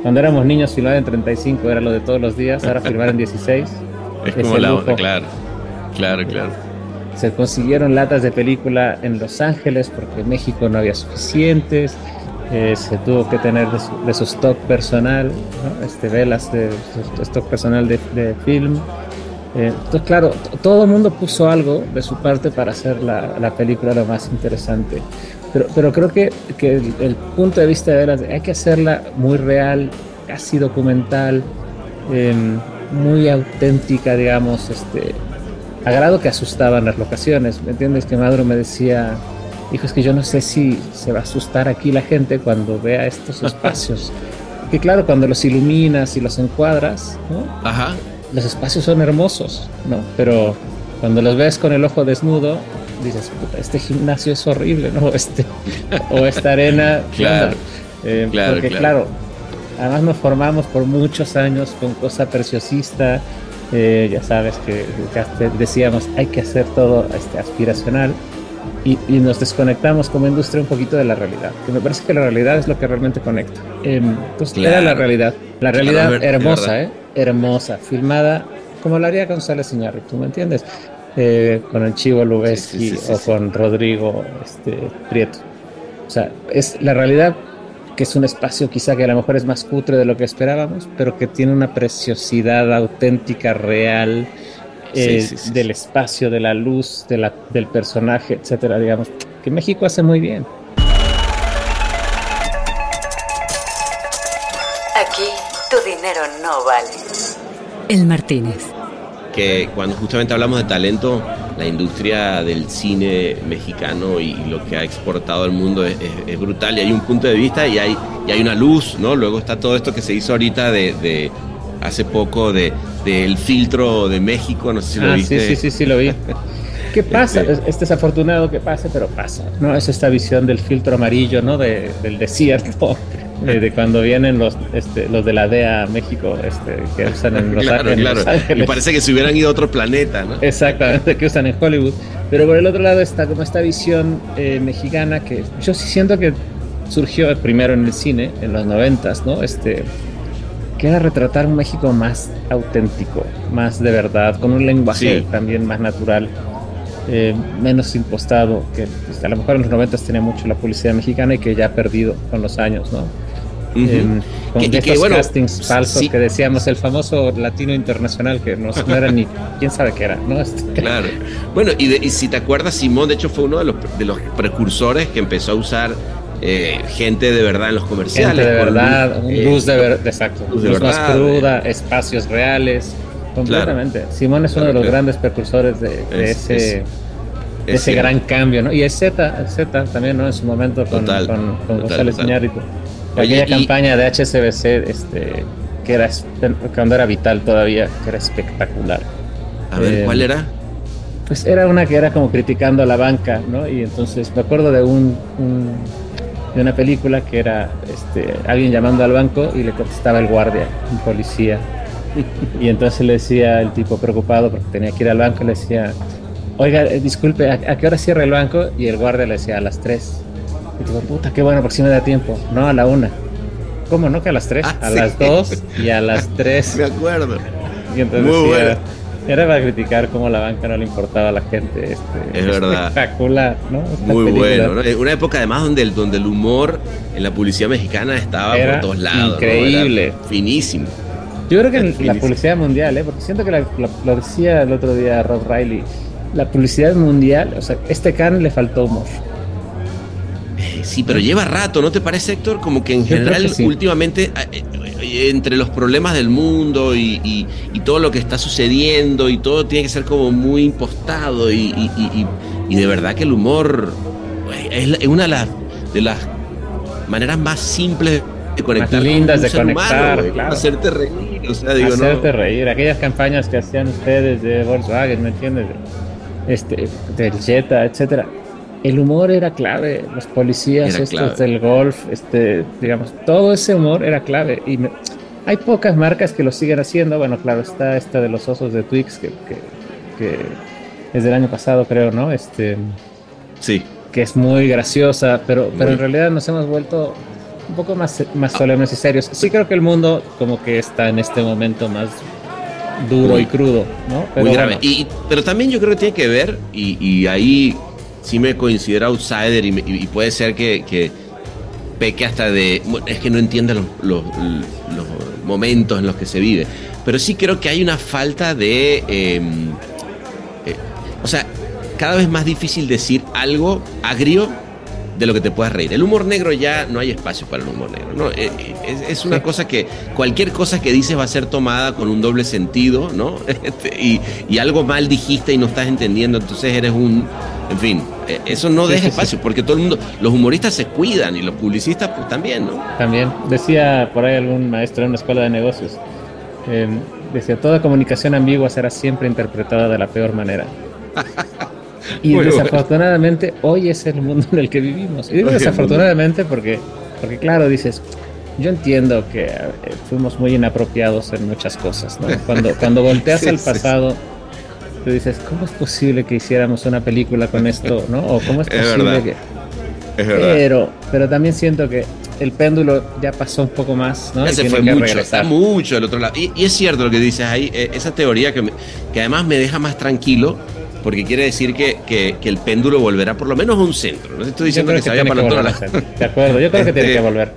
cuando éramos niños, filmar en 35 era lo de todos los días. Ahora filmar en 16 es es como la lujo. claro. Claro, claro. Se consiguieron latas de película en Los Ángeles porque en México no había suficientes. eh, se tuvo que tener de su, de su stock personal, ¿no? este, velas de su stock personal de, de film. Eh, entonces, claro, todo el mundo puso algo de su parte para hacer la, la película lo más interesante. Pero, pero creo que, que el, el punto de vista de velas, hay que hacerla muy real, casi documental, eh, muy auténtica, digamos, este, a grado que asustaban las locaciones. ¿Me entiendes? Que Maduro me decía, hijo, es que yo no sé si se va a asustar aquí la gente cuando vea estos espacios. que claro, cuando los iluminas y los encuadras, ¿no? Ajá. Los espacios son hermosos, ¿no? Pero cuando los ves con el ojo desnudo, dices, "Puta, este gimnasio es horrible, ¿no? Este, o esta arena. ¿qué Claro, onda?". Eh, claro, porque claro. claro, además nos formamos por muchos años con cosa preciosista. eh, ya sabes que, decíamos, hay que hacer todo este, aspiracional. Y, y nos desconectamos como industria un poquito de la realidad, que me parece que la realidad es lo que realmente conecta. Entonces, era Claro. la realidad. La Claro, realidad es hermosa. ¿eh? Hermosa, filmada como la haría González Iñárritu, ¿me entiendes? Eh, con el Chivo Lubeski Sí, sí, sí, o con Rodrigo este, Prieto. O sea, es la realidad que es un espacio quizá que a lo mejor es más cutre de lo que esperábamos, pero que tiene una preciosidad auténtica, real, eh, Sí, sí, sí, del espacio, de la luz, de la, del personaje, etcétera, digamos, que México hace muy bien. Aquí tu dinero no vale. El Martínez. que cuando justamente hablamos de talento, la industria del cine mexicano y lo que ha exportado al mundo es, es- es brutal y hay un punto de vista y hay, y hay una luz, ¿no? Luego está todo esto que se hizo ahorita de, de hace poco de del filtro de México, no sé si lo Ah, viste. sí, sí, sí, sí, lo vi. ¿Qué pasa? Este- Es, es desafortunado que pase, pero pasa. ¿no? Es esta visión del filtro amarillo, ¿no? De, del desierto, de, de cuando vienen los, este, los de la DEA a México, este, que usan en Los, claro, en claro. Los Ángeles. Me parece que se hubieran ido a otro planeta, ¿no? Exactamente, que usan en Hollywood. Pero por el otro lado está como esta visión eh, mexicana que yo sí siento que surgió primero en el cine, en los noventas, ¿no? Este, que era retratar un México más auténtico, más de verdad, con un lenguaje Sí. también más natural, eh, menos impostado, que pues, a lo mejor en los noventas tenía mucho la publicidad mexicana y que ya ha perdido con los años, ¿no? Ujú. Em, con Que- y que, estos bueno, castings falsos sí. que decíamos, el famoso latino internacional, que no, no era ni quién sabe qué era, ¿no? Claro. Bueno, y, de- y si te acuerdas, Simón, de hecho, fue uno de los, de los precursores que empezó a usar eh, gente de verdad en los comerciales. Gente de verdad, luz, un eh, luz de verdad, exacto, luz de luz más cruda, espacios reales, completamente. Simón es Claro, uno de los claro. grandes precursores de, de Es- ese, es- de es ese gran cambio, ¿no? Y es Z, Z también, ¿no? En su momento con, Total, con, con total, González. Iñárritu. Aquella y- campaña de HSBC, este, que era cuando era vital todavía, que era espectacular. A ver, Eh, ¿cuál era? Pues era una que era como criticando a la banca, ¿no? Y entonces me acuerdo de un, un- de una película que era este, alguien llamando al banco y le contestaba el guardia, un policía. Y entonces le decía el tipo preocupado porque tenía que ir al banco, le decía, oiga, eh, disculpe, ¿a, a qué hora cierra el banco? Y el guardia le decía, a las 3. Y digo, puta, qué bueno, porque si me da tiempo. No, a la una. ¿Cómo no que a las 3? Ah, a sí. las 2 y a las 3. Me acuerdo. Y entonces Muy decía, bueno. Era para criticar cómo la banca no le importaba a la gente. Este, Es verdad. Espectacular, ¿no? Esta Muy película bueno. ¿no? Es Una época además donde el, donde el humor en la publicidad mexicana estaba Era por todos lados. ¿no? increíble. Era finísimo. Yo creo que en la publicidad mundial, ¿eh? porque siento que la- la- lo decía el otro día Rob Riley, la publicidad mundial, o sea, este can le faltó humor. Sí, pero lleva rato, ¿no te parece, Héctor? Como que en Yo general, que sí. últimamente, eh, eh, entre los problemas del mundo y, todo lo que está sucediendo y todo tiene que ser como muy impostado y, de verdad que el humor es una de las, de las maneras más simples de conectar. Más lindas de conectar, Hacerte reír, o sea, digo, Hacerte reír. Aquellas campañas que hacían ustedes de Volkswagen, ¿me entiendes? Este, del Jetta, etcétera. El humor era clave, los policías estos del golf, este, digamos, todo ese humor era clave. Y hay pocas marcas que lo siguen haciendo. Bueno, claro, está esta de los osos de Twix, que, que, que es del año pasado, creo, ¿no? Este, sí. Que es muy graciosa, pero, pero en realidad nos hemos vuelto un poco más, más solemnes y serios. Sí creo que el mundo como que está en este momento más duro y crudo, ¿no? Pero muy grave. Y, pero también yo creo que tiene que ver, y, y ahí sí me considero outsider y, puede ser que, que, peque hasta de... Es que no entiende los, los, momentos en los que se vive. Pero sí creo que hay una falta de... Em, eh, o sea, cada vez más difícil decir algo agrio de lo que te puedas reír. El humor negro ya no hay espacio para el humor negro. ¿no? Eh, eh, es, una cosa que cualquier cosa que dices va a ser tomada con un doble sentido, ¿no? Este, y, y, algo mal dijiste y no estás entendiendo, entonces eres un... En fin, eso no deja espacio, porque todo el mundo, los humoristas se cuidan y los publicistas pues también, ¿no? También, decía por ahí algún maestro en una escuela de negocios, decía, toda comunicación ambigua será siempre interpretada de la peor manera. Y desafortunadamente hoy es el mundo en el que vivimos. Y digo desafortunadamente porque, porque claro, dices, yo entiendo que eh, fuimos muy inapropiados en muchas cosas, ¿no? Cuando, cuando volteas al pasado, tú dices, ¿cómo es posible que hiciéramos una película con esto, ¿no? O cómo es posible que... Es verdad. Pero, pero también siento que el péndulo ya pasó un poco más, ¿no? se fue mucho, está mucho del otro lado. Y, es cierto lo que dices ahí, eh, esa teoría que, que además me deja más tranquilo porque quiere decir que, que, el péndulo volverá por lo menos a un centro. No estoy diciendo que, se vaya para otro lado. De acuerdo, yo creo que tiene que este, volver.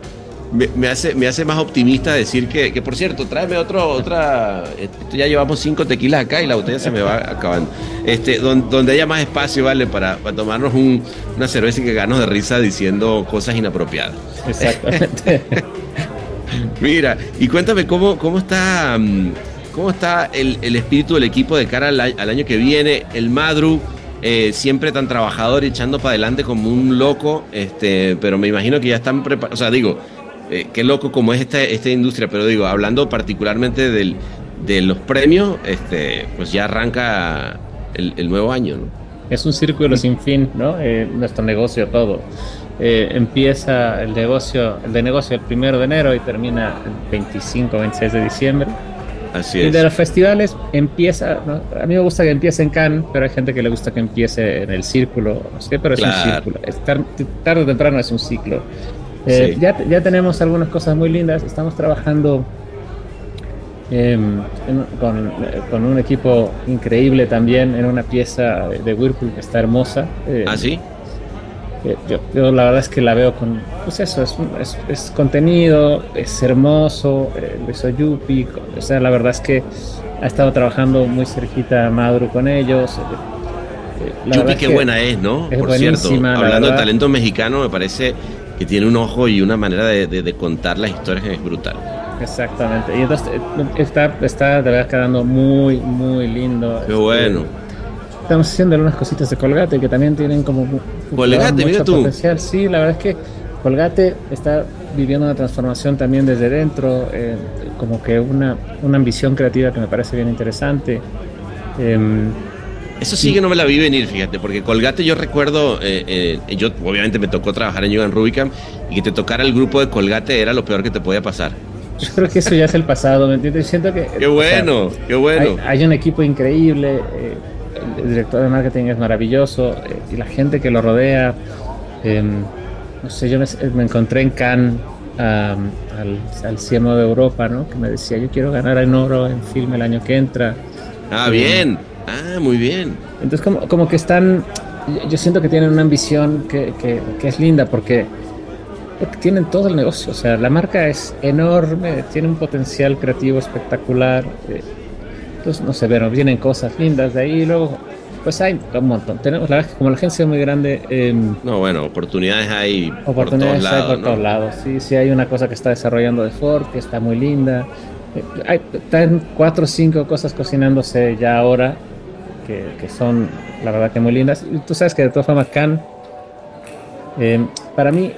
Me, hace, me hace más optimista decir que, que, por cierto, tráeme otro, otra. ya llevamos cinco tequilas acá y la botella se me va acabando. Este, donde, haya más espacio, ¿vale? Para, para tomarnos un, una cerveza y que ganos de risa diciendo cosas inapropiadas. Exactamente. Mira, y cuéntame cómo, cómo está. Mm, ¿Cómo está el, espíritu del equipo de cara al, año que viene? El Madru, eh, siempre tan trabajador y echando para adelante como un loco, este, pero me imagino que ya están preparados. O sea, digo, eh, qué loco como es esta, esta industria, pero digo, hablando particularmente del, de los premios, este, pues ya arranca el, nuevo año, ¿no? Es un círculo sin fin, ¿no? Eh, nuestro negocio, todo. empieza el negocio, el de negocio el primero de enero y termina el 25, 26 de diciembre. Y de los festivales empieza, a mí me gusta que empiece en Cannes, pero hay gente que le gusta que empiece en el círculo, no sé, pero es un círculo. tarde o temprano es un ciclo. Eh, ya, ya tenemos algunas cosas muy lindas, estamos trabajando em, con, con, un equipo increíble también en una pieza de Whirlpool que está hermosa. Eh, ¿Ah, sí? Yo, la verdad es que la veo con, pues eso, es, es, contenido, es hermoso, eh, lo Yupi, o sea, la verdad es que ha estado trabajando muy cerquita Maduro con ellos. Eh, eh, Yupi qué buena es, ¿no? Por cierto, hablando de talento mexicano, me parece que tiene un ojo y una manera de, contar las historias que es brutal. Exactamente, y entonces está, está de verdad quedando muy, muy lindo. Qué bueno estamos haciendo algunas cositas de Colgate que también tienen como Colgate, mira tú. potencial. Sí, la verdad es que Colgate está viviendo una transformación también desde dentro, eh, como que una, una ambición creativa que me parece bien interesante. Em, eso sí que no me la vi venir, fíjate, porque Colgate yo recuerdo, eh, eh, yo obviamente me tocó trabajar en Johan Rubicam y que te tocara el grupo de Colgate era lo peor que te podía pasar. Yo creo que eso ya es el pasado, ¿me entiendes? Siento que... Qué bueno, qué bueno. Hay, un equipo increíble el director de marketing es maravilloso eh, y la gente que lo rodea. Em, no sé, yo me, encontré en Cannes al, al CMO de Europa, ¿no? Que me decía, yo quiero ganar en oro en film el año que entra. Ah, bien. Ah, muy bien. Entonces, como, como que están, yo siento que tienen una ambición que, que, es linda porque, tienen todo el negocio. O sea, la marca es enorme, tiene un potencial creativo espectacular. Eh, no sé, pero vienen cosas lindas de ahí. Luego pues hay un montón. Tenemos, la verdad que como la agencia es muy grande. Em, no, bueno, oportunidades hay. Oportunidades por todos lados, hay por todos lados. Sí, sí, hay una cosa que está desarrollando de Ford que está muy linda. Eh, hay, están cuatro o cinco cosas cocinándose ya ahora que, que, son, la verdad, que muy lindas. Y tú sabes que de todas formas, Can, em, para mí,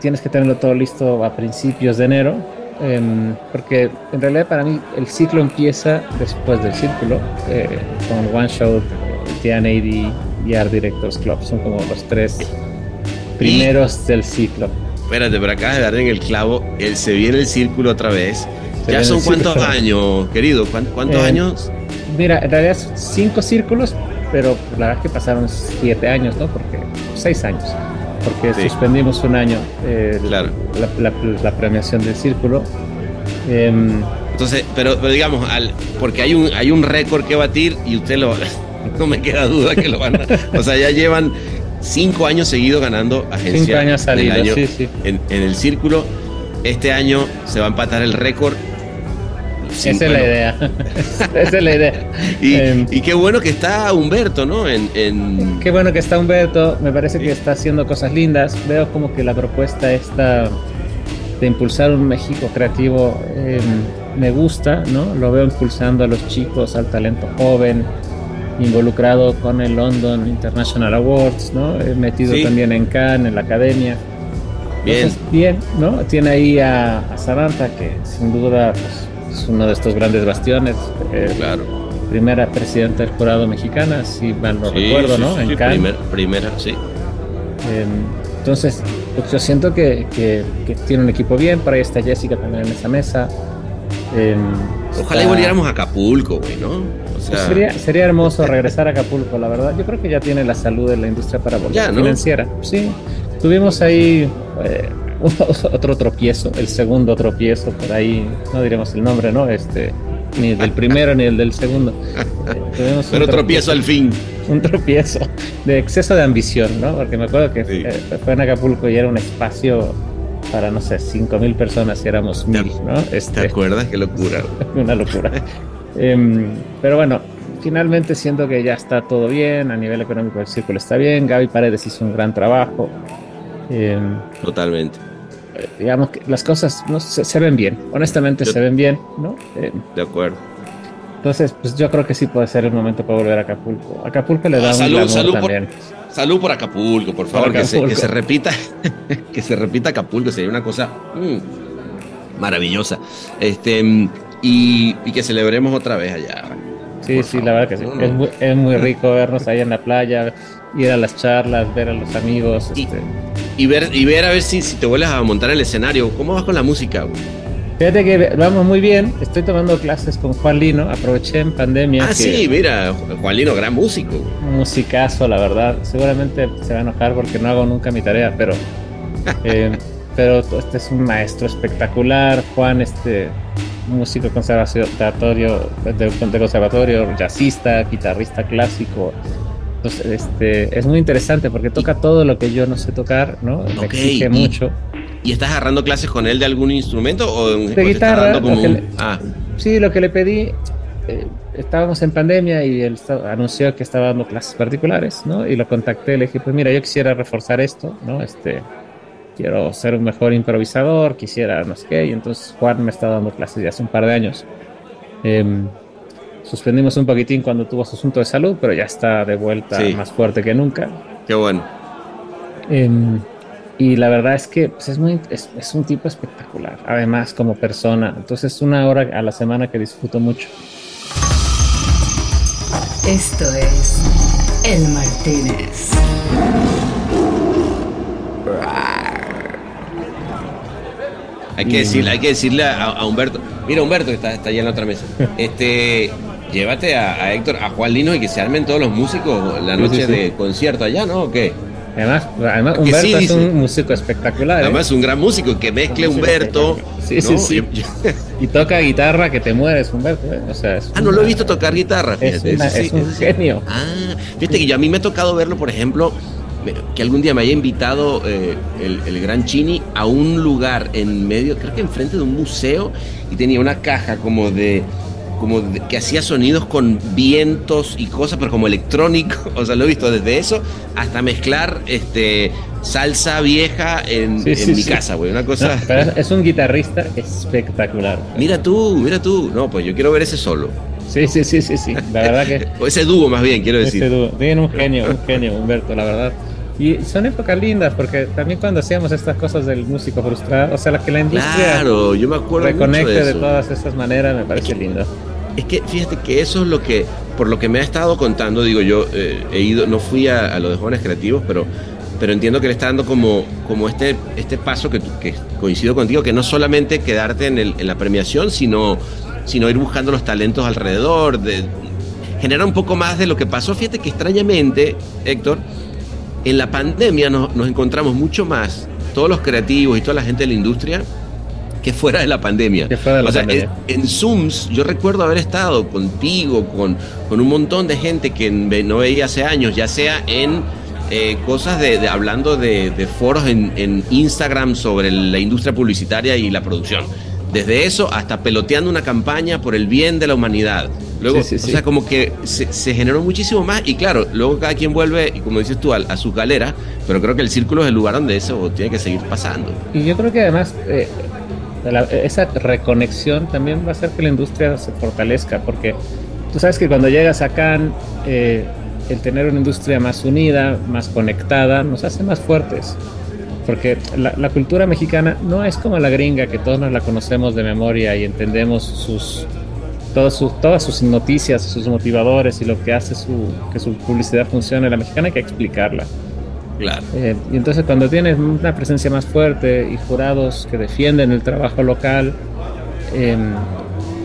tienes que tenerlo todo listo a principios de enero. Em, porque en realidad para mí el ciclo empieza después del círculo, eh, con One Shot TN80 y Art Directors Club. Son como los tres primeros del ciclo. Espérate, pero acá de dar en el clavo, él se viene el círculo otra vez. ¿Ya son cuántos años, querido? ¿Cuántos, eh, años? Mira, en realidad son cinco círculos, pero la verdad es que pasaron siete años, ¿no? Porque seis años. Porque suspendimos un año eh, claro. la, premiación del círculo. Em, Entonces, pero, pero digamos, al, porque hay un, hay un récord que batir y usted lo, no me queda duda que lo van a. o sea, ya llevan cinco años seguidos ganando agencia cinco años salidos, sí, sí. En, el círculo. Este año se va a empatar el récord. Esa es la idea. Esa es la idea. Em, y, qué bueno que está Humberto, ¿no? En, Qué bueno que está Humberto. Me parece que está haciendo cosas lindas. Veo como que la propuesta esta de impulsar un México creativo em, me gusta, ¿no? Lo veo impulsando a los chicos, al talento joven involucrado con el London International Awards, ¿no? Metido también en Cannes, en la academia. Bien. bien, ¿no? Tiene ahí a, Samantha, que sin duda pues, es uno de estos grandes bastiones. Eh, claro. Primera presidenta del jurado mexicana, si mal no recuerdo, ¿no? en Cannes. primera, sí. Em, entonces, pues, yo siento que, que, tiene un equipo bien. Por ahí está Jessica también en esa mesa. Em, Ojalá y volviéramos a Acapulco, güey, ¿no? sería, sería hermoso regresar a Acapulco, la verdad. Yo creo que ya tiene la salud de la industria para volver financiera. Sí, tuvimos ahí eh, otro tropiezo, el segundo tropiezo, por ahí, no diremos el nombre, ¿no? Este, ni del primero ni el del segundo. Pero tropiezo, al fin. Un tropiezo de exceso de ambición, ¿no? Porque me acuerdo que eh, fue en Acapulco y era un espacio para, no sé, cinco mil personas y éramos mil, ¿no? Este, ¿Te acuerdas? Qué locura. una locura. Em, pero bueno, finalmente siento que ya está todo bien, a nivel económico el círculo está bien, Gaby Paredes hizo un gran trabajo. Em, Totalmente. Eh, digamos que las cosas no, se, ven bien, honestamente se ven bien, ¿no? Em, de acuerdo. Entonces, pues yo creo que sí puede ser el momento para volver a Acapulco. Acapulco le da un salud, salud también. Por, salud por Acapulco, por favor, Que, se, repita, que se repita Acapulco, sería una cosa mm, maravillosa. Este, y, que celebremos otra vez allá. Sí, sí, la verdad que sí. Es, muy, rico vernos ahí en la playa, ir a las charlas, ver a los amigos. Y, este. Ver, y ver a ver si, si te vuelves a montar el escenario. ¿Cómo vas con la música? Fíjate que vamos muy bien. Estoy tomando clases con Juan Lino. Aproveché en pandemia. Ah, sí, mira, Juan Lino, gran músico. Un musicazo, la verdad. Seguramente se va a enojar porque no hago nunca mi tarea, pero. Eh, pero este es un maestro espectacular. Juan, este músico conservatorio, de, conservatorio, jazzista, guitarrista clásico. Entonces, este, es muy interesante porque toca todo lo que yo no sé tocar, ¿no? Me exige mucho. ¿Y estás agarrando clases con él de algún instrumento o de guitarra? Ah. Sí, lo que le pedí, eh, estábamos en pandemia y él anunció que estaba dando clases particulares, ¿no? Y lo contacté, le dije, pues mira, yo quisiera reforzar esto, ¿no? Este, quiero ser un mejor improvisador, quisiera no sé qué, y entonces Juan me está dando clases ya hace un par de años. Em, suspendimos un poquitín cuando tuvo su asunto de salud, pero ya está de vuelta más fuerte que nunca. Qué bueno. Em, y la verdad es que pues, es, muy, es, es, un tipo espectacular, además como persona. Entonces una hora a la semana que disfruto mucho. Esto es El Martínez. Hay que, decirle, hay que decirle a, Humberto, mira Humberto que está, está allá en la otra mesa, este, llévate a, Héctor, a Juan Lino y que se armen todos los músicos la noche de concierto allá, ¿no? ¿O qué? Además, además Humberto es un músico espectacular. ¿eh? Además, es un gran músico que mezcle Humberto. Sí, sí, sí. y toca guitarra que te mueres, Humberto. ¿eh? O sea, ah, no lo he visto tocar guitarra. Fíjate. Es, un genio. Ah, fíjate que yo a mí me ha tocado verlo, por ejemplo, que algún día me haya invitado eh, el, gran Chini a un lugar en medio, creo que enfrente de un museo, y tenía una caja como de como que hacía sonidos con vientos y cosas, pero como electrónico. O sea, lo he visto desde eso hasta mezclar este salsa vieja en, Sí, en sí, mi sí. casa, güey. Una No, cosa. pero es un guitarrista espectacular. Mira tú, mira tú. No, pues yo quiero ver ese solo. Sí, sí, sí, sí, sí. La verdad que O ese dúo más bien, quiero decir. Este dúo. Tienen un genio, un genio, Humberto, la verdad. Y son épocas lindas, porque también cuando hacíamos estas cosas del músico frustrado, o sea, la que la industria Claro, yo me acuerdo reconecte de de, todas esas maneras, me parece lindo. Es que fíjate que eso es lo que, por lo que me ha estado contando, digo yo, eh, he ido, no fui a, a lo de jóvenes creativos, pero, pero entiendo que le está dando como, como este, este paso que, que coincido contigo, que no solamente quedarte en, el- en la premiación, sino, sino ir buscando los talentos alrededor, de generar un poco más de lo que pasó. Fíjate que extrañamente, Héctor, en la pandemia nos encontramos mucho más, todos los creativos y toda la gente de la industria, que fuera de la pandemia. Que fuera de la o sea, pandemia. En, en Zooms, yo recuerdo haber estado contigo, con, con un montón de gente que no veía hace años, ya sea en eh, cosas de, de- hablando de, de foros en, en Instagram sobre la industria publicitaria y la producción. Desde eso hasta peloteando una campaña por el bien de la humanidad. Luego, Sí, sí, o sí. sea, como que se, se generó muchísimo más y claro, luego cada quien vuelve, y como dices tú, a, a su galera, pero creo que el círculo es el lugar donde eso tiene que seguir pasando. Y yo creo que además eh, esa reconexión también va a hacer que la industria se fortalezca, porque tú sabes que cuando llegas acá, eh, el tener una industria más unida, más conectada, nos hace más fuertes. Porque la, la cultura mexicana no es como la gringa, que todos nos la conocemos de memoria y entendemos sus, todas, sus, todas sus noticias, sus motivadores y lo que hace su, que su publicidad funcione. La mexicana hay que explicarla. Claro. Eh, y entonces cuando tienes una presencia más fuerte y jurados que defienden el trabajo local, eh,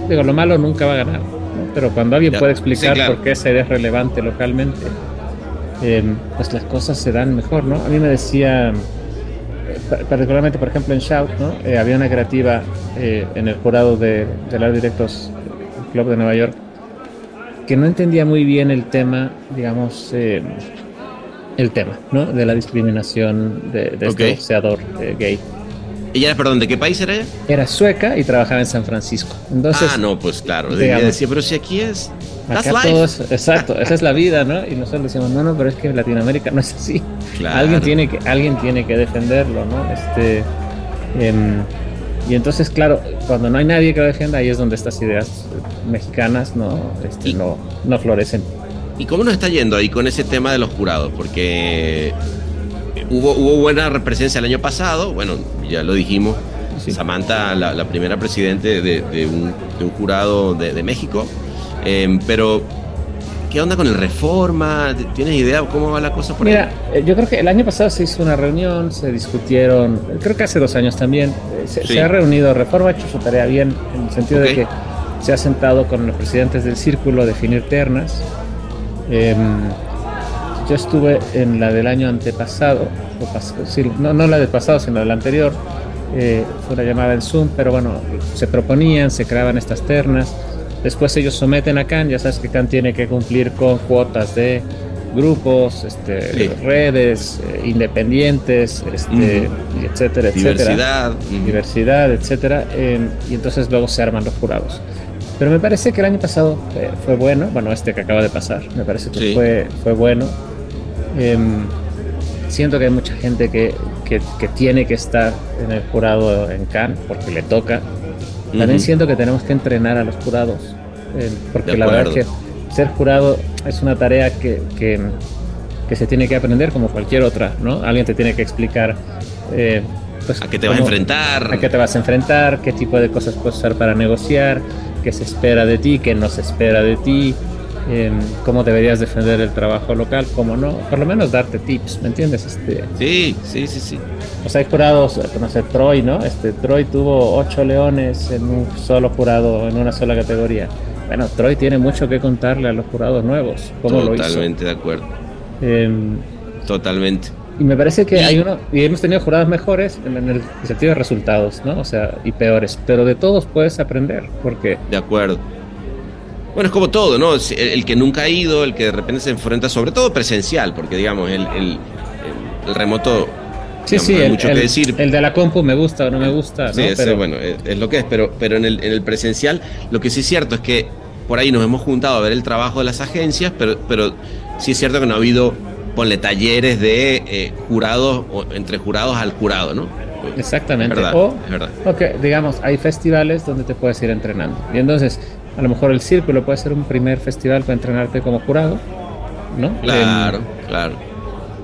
digo, lo malo nunca va a ganar. ¿no? Pero cuando alguien Ya, puede explicar sí, claro. por qué esa idea es relevante localmente, eh, pues las cosas se dan mejor, ¿no? A mí me decía, eh, pa- particularmente por ejemplo en Shout, ¿no? Eh, había una creativa en el jurado de, de Art Directors el Club de Nueva York que no entendía muy bien el tema, digamos, eh, el tema, ¿no? De la discriminación de, de este Ok. boxeador eh, gay. ¿Ella era, perdón, de qué país era ella? Era sueca y trabajaba en San Francisco. Entonces, ah, no, pues claro. digamos, decía, pero si aquí es. Acá life. todo es, exacto, esa es la vida, ¿no? Y nosotros decimos, no, no, pero es que en Latinoamérica no es así. Claro. Alguien tiene que, alguien tiene que defenderlo, ¿no? Este, em, y entonces, claro, cuando no hay nadie que lo defienda, ahí es donde estas ideas mexicanas no, este, no, no florecen. ¿Y cómo nos está yendo ahí con ese tema de los jurados? Porque hubo, hubo buena presencia el año pasado, bueno, ya lo dijimos. Sí. Samantha, la, la primera presidente de, de un, de un jurado de, de México. Eh, pero, ¿qué onda con el reforma? ¿Tienes idea cómo va la cosa por Mira, ahí? eh, yo creo que el año pasado se hizo una reunión, se discutieron, creo que hace dos años también, eh, se, Sí. se ha reunido, Reforma ha hecho su tarea bien, en el sentido de que se ha sentado con los presidentes del círculo a definir ternas. Em, yo estuve en la del año antepasado, o pas- sí, no, no la del pasado, sino la anterior, eh, fue una llamada en Zoom, pero bueno, se proponían, se creaban estas ternas, después ellos someten a Can, ya sabes que Can tiene que cumplir con cuotas de grupos, este, Sí. redes, eh, independientes, este, etcétera, etcétera Diversidad. ujú. diversidad, etcétera, eh, y entonces luego se arman los jurados. Pero me parece que el año pasado eh, fue bueno, bueno, este que acaba de pasar, me parece que Sí. fue, fue bueno. Em, siento que hay mucha gente que, que, que tiene que estar en el jurado en Cannes porque le toca. También siento que tenemos que entrenar a los jurados, eh, porque la verdad que acuerdo. ser jurado es una tarea que, que, que se tiene que aprender como cualquier otra, ¿no? Alguien te tiene que explicar. Eh, pues, ¿A qué te vas a enfrentar? a qué te vas a enfrentar, qué tipo de cosas puedes usar para negociar, qué se espera de ti, qué no se espera de ti, em, cómo deberías defender el trabajo local, cómo no, por lo menos darte tips, ¿me entiendes? Este, Sí, sí, sí, sí. o sea, hay jurados, no sé, Troy, ¿no? Este, Troy tuvo ocho leones en un solo jurado, en una sola categoría. Bueno, Troy tiene mucho que contarle a los jurados nuevos, cómo lo hizo. Totalmente de acuerdo. Em, Totalmente. Y me parece que hay uno, y hemos tenido jurados mejores en, en el sentido de resultados, ¿no? O sea, y peores, pero de todos puedes aprender, porque De acuerdo. Bueno, es como todo, ¿no? El, el que nunca ha ido, el que de repente se enfrenta, sobre todo presencial, porque digamos, el, el, remoto, sí, digamos, sí, hay el, mucho el- que decir. el de la compu me gusta o no me gusta, Sí, ¿no? ese, Pero bueno, es, es lo que es, pero, pero en, el, en el presencial lo que sí es cierto es que por ahí nos hemos juntado a ver el trabajo de las agencias, pero, pero sí es cierto que no ha habido, ponle talleres de eh, jurados, o entre jurados al jurado, ¿no? Exactamente. Es verdad, o, es verdad. o que, digamos, hay festivales donde te puedes ir entrenando. Y entonces, a lo mejor el círculo puede ser un primer festival para entrenarte como jurado, ¿no? Claro, claro.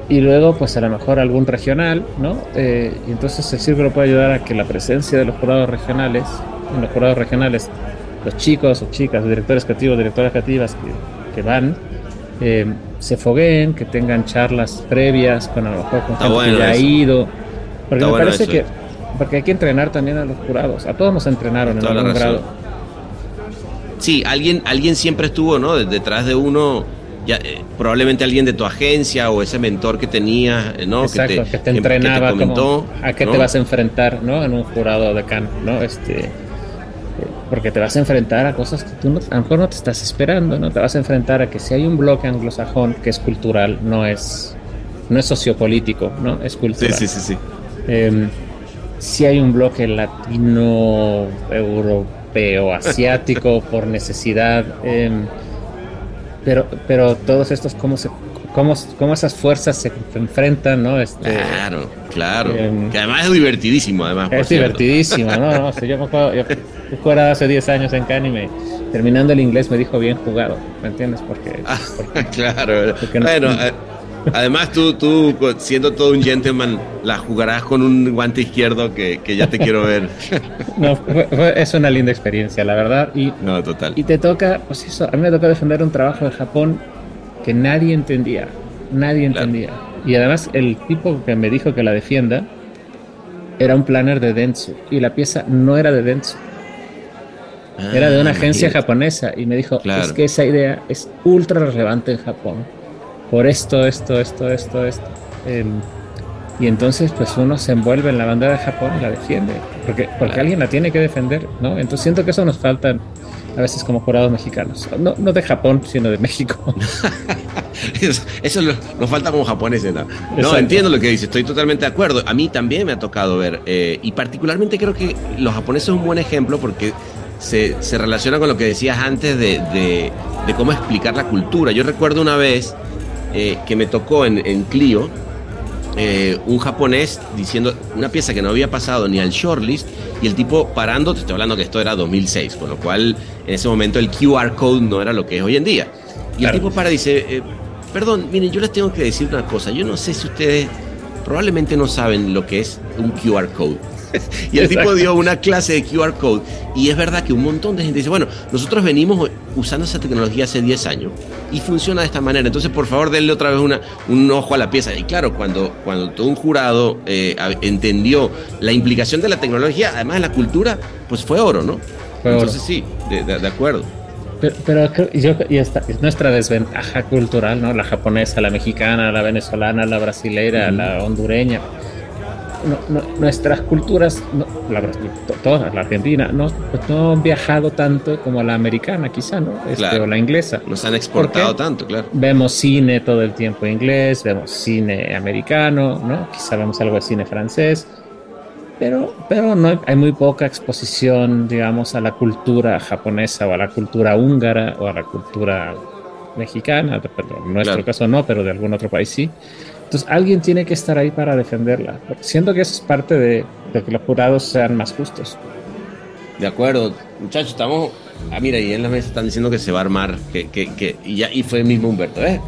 y luego, pues a lo mejor algún regional, ¿no? Eh, y entonces el círculo puede ayudar a que la presencia de los jurados regionales, en los jurados regionales, los chicos o chicas, directores creativos, directoras creativas que, que van, eh, se fogueen, que tengan charlas previas con a lo mejor con gente bueno que ya ha ido. Porque Está me bueno parece eso. que, porque hay que entrenar también a los jurados. A todos nos entrenaron en algún grado. Sí, alguien, alguien siempre estuvo, ¿no? De- Detrás de uno, ya, eh, probablemente alguien de tu agencia o ese mentor que tenías, eh, ¿no? Exacto, que te, que entrenaba comentó, como a qué ¿no? te vas a enfrentar, ¿no? En un jurado de Cannes, ¿no? Este, porque te vas a enfrentar a cosas que tú no, a lo mejor no te estás esperando, ¿no? Te vas a enfrentar a que si hay un bloque anglosajón que es cultural, no es, no es sociopolítico, ¿no? Es Sí, cultural. sí, sí, sí. Em, si hay un bloque latino, europeo, asiático por necesidad, em, pero, pero todos estos, ¿cómo, se, cómo, cómo esas fuerzas se enfrentan, ¿no? Este, Claro, claro. Em, que además es divertidísimo, además. es divertidísimo, ¿no? no sé, yo me acuerdo, yo, jugaba hace 10 años en Cannes y me, terminando el inglés me dijo bien jugado, ¿me entiendes? Porque, Ah, porque- claro. Porque no- bueno, eh, además tú, tú, siendo todo un gentleman, la jugarás con un guante izquierdo que, que ya te quiero ver. no, fue- fue- es una linda experiencia, la verdad, y No, total. Y te toca, pues eso, a mí me tocó defender un trabajo de Japón que nadie entendía, nadie Claro. entendía. Y además el tipo que me dijo que la defienda era un planner de Dentsu y la pieza no era de Dentsu, era de una Ah, agencia imagínate. japonesa y me dijo, Claro. es que esa idea es ultra relevante en Japón por esto, esto, esto, esto, esto. Em, y entonces pues uno se envuelve en la bandera de Japón y la defiende, porque, porque Claro. alguien la tiene que defender, ¿no? Entonces siento que eso nos falta a veces como jurados mexicanos, no, no de Japón, sino de México. Eso, eso lo- nos falta como japoneses. No, entiendo lo que dices, estoy totalmente de acuerdo. A mí también me ha tocado ver, eh, y particularmente creo que los japoneses son un buen ejemplo porque se, se relaciona con lo que decías antes de, de- de cómo explicar la cultura. Yo recuerdo una vez eh, que me tocó en, en Clio eh, un japonés diciendo una pieza que no había pasado ni al shortlist y el tipo parando, te estoy hablando que esto era 2006, con lo cual en ese momento el QR code no era lo que es hoy en día. Y Claro. el tipo para y dice, eh, perdón, miren, yo les tengo que decir una cosa, yo no sé si ustedes probablemente no saben lo que es un QR code. y el tipo Exacto. dio una clase de QR code y es verdad que un montón de gente dice, bueno, nosotros venimos usando esa tecnología hace 10 años y funciona de esta manera, entonces por favor denle otra vez una, un ojo a la pieza. Y claro, cuando, cuando todo un jurado eh, entendió la implicación de la tecnología, además de la cultura, pues fue oro, ¿no? Fue oro. entonces sí, de, de- de acuerdo. Pero, yo, y esta es nuestra desventaja cultural, ¿no? La japonesa, la mexicana, la venezolana, la brasileira, la hondureña. No- no- nuestras culturas, no, la, bras- to- todas, la argentina, no, pues no han viajado tanto como la americana, quizá, ¿no? Este, Claro. O la inglesa. Nos han exportado tanto, claro. Vemos cine todo el tiempo inglés, vemos cine americano, ¿no? Quizá vemos algo de cine francés, pero, pero no hay, hay muy poca exposición, digamos, a la cultura japonesa o a la cultura húngara o a la cultura mexicana, en nuestro Claro. caso no, pero de algún otro país sí. Entonces alguien tiene que estar ahí para defenderla. Siento que eso es parte de, de que los jurados sean más justos. De acuerdo, muchachos, estamos. Ah, mira, y en la mesa están diciendo que se va a armar. Que, que, que, y ya y fue el mismo Humberto. ¿eh?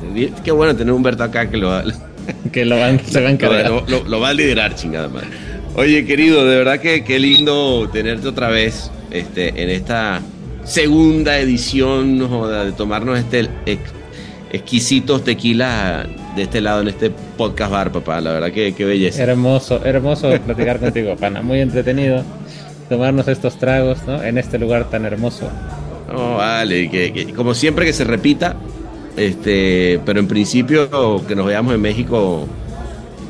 Qué bueno tener a Humberto acá que lo, va- Que lo van, se van a encargar. lo, lo- lo va a liderar, chingada madre. Oye, querido, de verdad que qué lindo tenerte otra vez este, en esta segunda edición no joda, de tomarnos este exquisitos tequila de este lado en este podcast bar, papá. La verdad que qué belleza. Hermoso, hermoso platicar contigo, pana. Muy entretenido tomarnos estos tragos, ¿no? En este lugar tan hermoso. No, vale, que, que- como siempre que se repita, este, pero en principio que nos veamos en México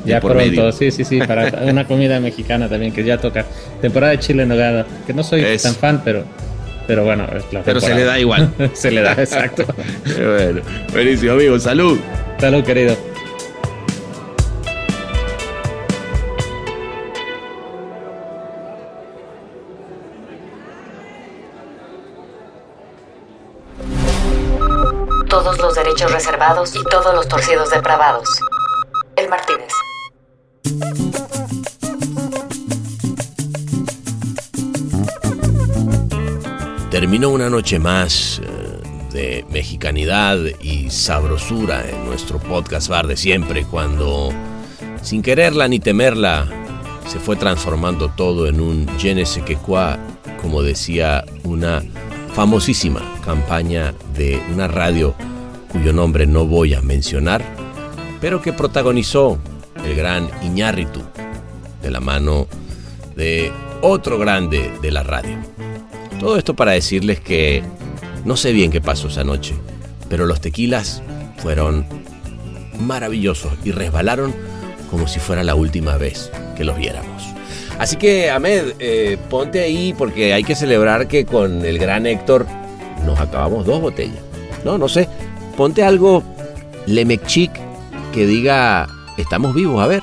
Ya por pronto, medio. sí, sí, sí, para una comida mexicana también que ya toca. Temporada de chile en nogada, que no soy Es- tan fan, pero, pero bueno, es la Pero se le da igual. se le da, exacto. bueno, buenísimo, amigo, salud. Salud, querido. todos los derechos reservados y todos los torcidos depravados. El Martínez. Terminó una noche más eh, de mexicanidad y sabrosura en nuestro podcast bar de siempre cuando, sin quererla ni temerla, se fue transformando todo en un je ne sais quoi, como decía una famosísima campaña de una radio cuyo nombre no voy a mencionar, pero que protagonizó el gran Iñárritu de la mano de otro grande de la radio. Todo esto para decirles que no sé bien qué pasó esa noche, pero los tequilas fueron maravillosos y resbalaron como si fuera la última vez que los viéramos. Así que, Ahmed, eh, ponte ahí porque hay que celebrar que con el gran Héctor nos acabamos dos botellas. No, no sé. Ponte algo Lemekchik que diga, estamos vivos, a ver.